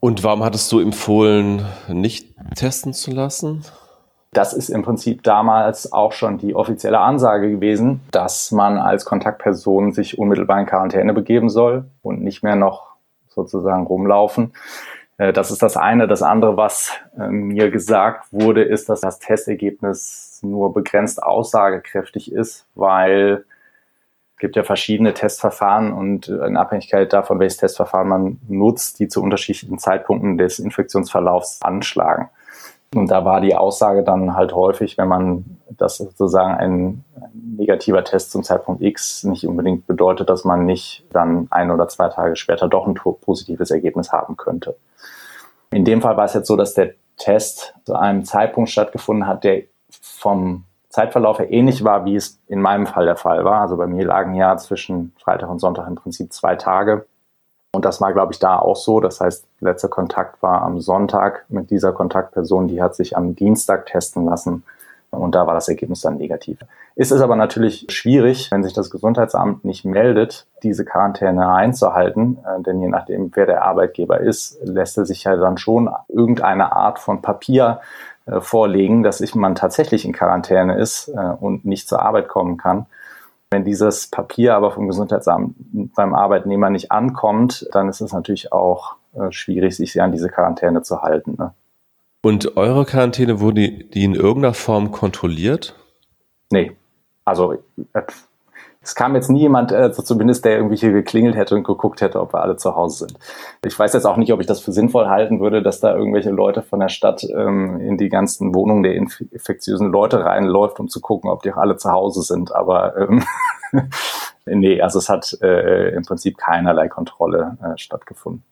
Und warum hattest du empfohlen, nicht testen zu lassen?
Das ist im Prinzip damals auch schon die offizielle Ansage gewesen, dass man als Kontaktperson sich unmittelbar in Quarantäne begeben soll und nicht mehr noch sozusagen rumlaufen. Äh, das ist das eine. Das andere, was äh, mir gesagt wurde, ist, dass das Testergebnis nur begrenzt aussagekräftig ist, weil es gibt ja verschiedene Testverfahren und in Abhängigkeit davon, welches Testverfahren man nutzt, die zu unterschiedlichen Zeitpunkten des Infektionsverlaufs anschlagen. Und da war die Aussage dann halt häufig, wenn man das sozusagen ein negativer Test zum Zeitpunkt X nicht unbedingt bedeutet, dass man nicht dann ein oder zwei Tage später doch ein positives Ergebnis haben könnte. In dem Fall war es jetzt so, dass der Test zu einem Zeitpunkt stattgefunden hat, der vom Zeitverlauf ja ähnlich war, wie es in meinem Fall der Fall war. Also bei mir lagen ja zwischen Freitag und Sonntag im Prinzip zwei Tage. Und das war, glaube ich, da auch so. Das heißt, letzter Kontakt war am Sonntag mit dieser Kontaktperson, die hat sich am Dienstag testen lassen. Und da war das Ergebnis dann negativ. Ist es aber natürlich schwierig, wenn sich das Gesundheitsamt nicht meldet, diese Quarantäne einzuhalten. Äh, denn je nachdem, wer der Arbeitgeber ist, lässt er sich ja dann schon irgendeine Art von Papier äh, vorlegen, dass man tatsächlich in Quarantäne ist äh, und nicht zur Arbeit kommen kann. Wenn dieses Papier aber vom Gesundheitsamt beim Arbeitnehmer nicht ankommt, dann ist es natürlich auch äh, schwierig, sich an diese Quarantäne zu halten. Ne?
Und eure Quarantäne wurde die in irgendeiner Form kontrolliert?
Nee. Also äh, es kam jetzt nie jemand, also zumindest der irgendwie hier geklingelt hätte und geguckt hätte, ob wir alle zu Hause sind. Ich weiß jetzt auch nicht, ob ich das für sinnvoll halten würde, dass da irgendwelche Leute von der Stadt ähm, in die ganzen Wohnungen der infektiösen Leute reinläuft, um zu gucken, ob die auch alle zu Hause sind. Aber ähm, nee, also es hat äh, im Prinzip keinerlei Kontrolle äh, stattgefunden.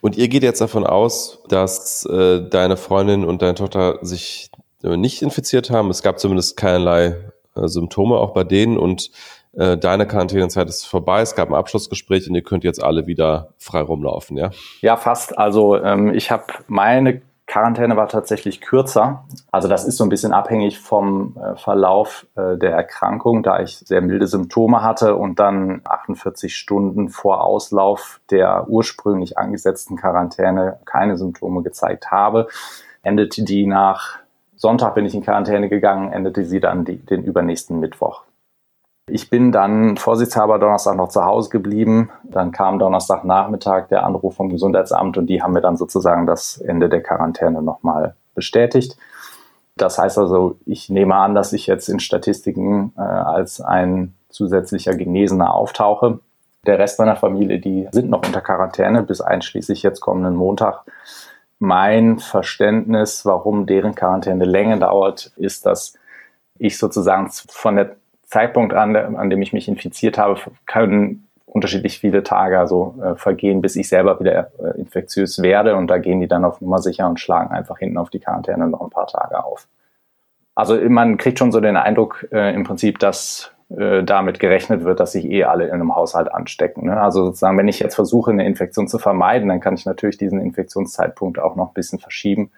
Und ihr geht jetzt davon aus, dass äh, deine Freundin und deine Tochter sich äh, nicht infiziert haben. Es gab zumindest keinerlei äh, Symptome auch bei denen und äh, deine Quarantänezeit ist vorbei, es gab ein Abschlussgespräch und ihr könnt jetzt alle wieder frei rumlaufen, ja?
Ja, fast. Also ähm, ich habe meine Quarantäne war tatsächlich kürzer. Also das ist so ein bisschen abhängig vom äh, Verlauf äh, der Erkrankung, da ich sehr milde Symptome hatte und dann 48 Stunden vor Auslauf der ursprünglich angesetzten Quarantäne keine Symptome gezeigt habe, endete die nach Sonntag bin ich in Quarantäne gegangen, endete sie dann die, den übernächsten Mittwoch. Ich bin dann vorsichtshalber Donnerstag noch zu Hause geblieben. Dann kam Donnerstagnachmittag der Anruf vom Gesundheitsamt und die haben mir dann sozusagen das Ende der Quarantäne nochmal bestätigt. Das heißt also, ich nehme an, dass ich jetzt in Statistiken äh, als ein zusätzlicher Genesener auftauche. Der Rest meiner Familie, die sind noch unter Quarantäne bis einschließlich jetzt kommenden Montag. Mein Verständnis, warum deren Quarantäne länger dauert, ist, dass ich sozusagen von der Zeitpunkt an, an dem ich mich infiziert habe, können unterschiedlich viele Tage also äh, vergehen, bis ich selber wieder äh, infektiös werde und da gehen die dann auf Nummer sicher und schlagen einfach hinten auf die Quarantäne noch ein paar Tage auf. Also man kriegt schon so den Eindruck äh, im Prinzip, dass äh, damit gerechnet wird, dass sich eh alle in einem Haushalt anstecken. Ne? Also sozusagen, wenn ich jetzt versuche, eine Infektion zu vermeiden, dann kann ich natürlich diesen Infektionszeitpunkt auch noch ein bisschen verschieben.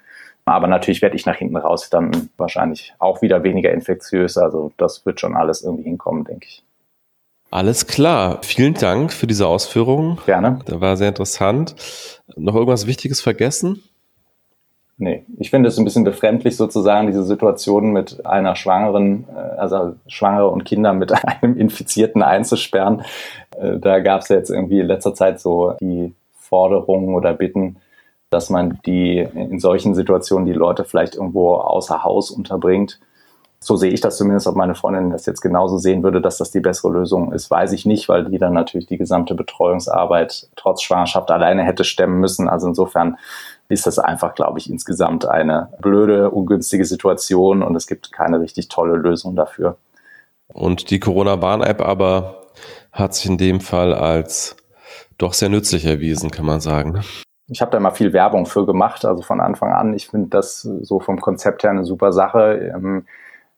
Aber natürlich werde ich nach hinten raus dann wahrscheinlich auch wieder weniger infektiös. Also das wird schon alles irgendwie hinkommen, denke ich.
Alles klar. Vielen Dank für diese Ausführungen.
Gerne.
Das war sehr interessant. Noch irgendwas Wichtiges vergessen?
Nee, ich finde es ein bisschen befremdlich sozusagen, diese Situation mit einer Schwangeren, äh, also Schwangere und Kinder mit einem Infizierten einzusperren. Äh, da gab es jetzt irgendwie in letzter Zeit so die Forderungen oder Bitten, dass man die in solchen Situationen die Leute vielleicht irgendwo außer Haus unterbringt. So sehe ich das zumindest, ob meine Freundin das jetzt genauso sehen würde, dass das die bessere Lösung ist, weiß ich nicht, weil die dann natürlich die gesamte Betreuungsarbeit trotz Schwangerschaft alleine hätte stemmen müssen. Also insofern ist das einfach, glaube ich, insgesamt eine blöde, ungünstige Situation und es gibt keine richtig tolle Lösung dafür.
Und die Corona-Warn-App aber hat sich in dem Fall als doch sehr nützlich erwiesen, kann man sagen.
Ich habe da mal viel Werbung für gemacht, also von Anfang an. Ich finde das so vom Konzept her eine super Sache. Ähm,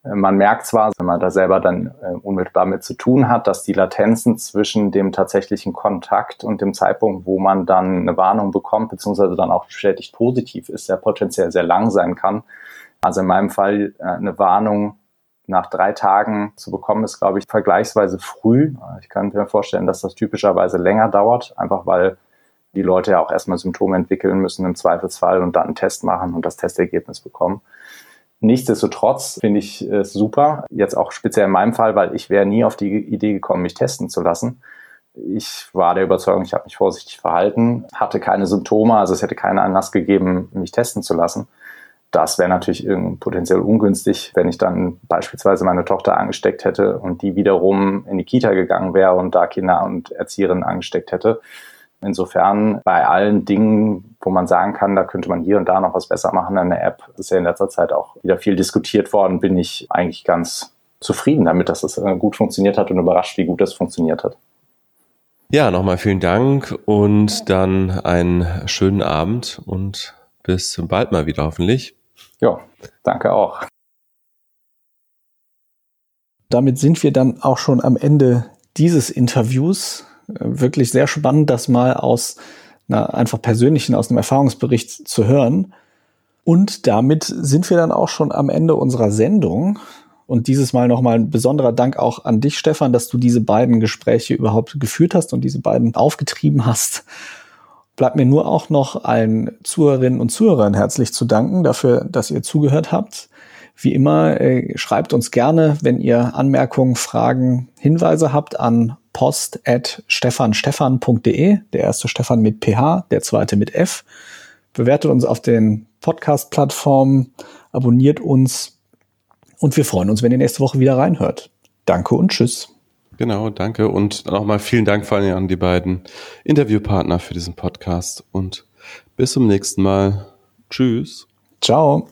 man merkt zwar, wenn man da selber dann äh, unmittelbar mit zu tun hat, dass die Latenzen zwischen dem tatsächlichen Kontakt und dem Zeitpunkt, wo man dann eine Warnung bekommt, beziehungsweise dann auch bestätigt positiv ist, ja potenziell sehr lang sein kann. Also in meinem Fall äh, eine Warnung nach drei Tagen zu bekommen, ist, glaube ich, vergleichsweise früh. Ich kann mir vorstellen, dass das typischerweise länger dauert, einfach weil die Leute ja auch erstmal Symptome entwickeln müssen im Zweifelsfall und dann einen Test machen und das Testergebnis bekommen. Nichtsdestotrotz finde ich es super, jetzt auch speziell in meinem Fall, weil ich wäre nie auf die Idee gekommen, mich testen zu lassen. Ich war der Überzeugung, ich habe mich vorsichtig verhalten, hatte keine Symptome, also es hätte keinen Anlass gegeben, mich testen zu lassen. Das wäre natürlich potenziell ungünstig, wenn ich dann beispielsweise meine Tochter angesteckt hätte und die wiederum in die Kita gegangen wäre und da Kinder und Erzieherinnen angesteckt hätte. Insofern bei allen Dingen, wo man sagen kann, da könnte man hier und da noch was besser machen an der App, ist ja in letzter Zeit auch wieder viel diskutiert worden, bin ich eigentlich ganz zufrieden damit, dass es äh, gut funktioniert hat und überrascht, wie gut das funktioniert hat.
Ja, nochmal vielen Dank und dann einen schönen Abend und bis bald mal wieder hoffentlich.
Ja, danke auch.
Damit sind wir dann auch schon am Ende dieses Interviews. Wirklich sehr spannend, das mal aus einer einfach persönlichen, aus einem Erfahrungsbericht zu hören. Und damit sind wir dann auch schon am Ende unserer Sendung. Und dieses Mal nochmal ein besonderer Dank auch an dich, Stefan, dass du diese beiden Gespräche überhaupt geführt hast und diese beiden aufgetrieben hast. Bleibt mir nur auch noch allen Zuhörerinnen und Zuhörern herzlich zu danken dafür, dass ihr zugehört habt. Wie immer, äh, schreibt uns gerne, wenn ihr Anmerkungen, Fragen, Hinweise habt an post at stefanstefan.de. Der erste Stefan mit PH, der zweite mit F. Bewertet uns auf den Podcast-Plattformen, abonniert uns und wir freuen uns, wenn ihr nächste Woche wieder reinhört. Danke und tschüss.
Genau, danke. Und nochmal vielen Dank vor allem an die beiden Interviewpartner für diesen Podcast. Und bis zum nächsten Mal. Tschüss.
Ciao.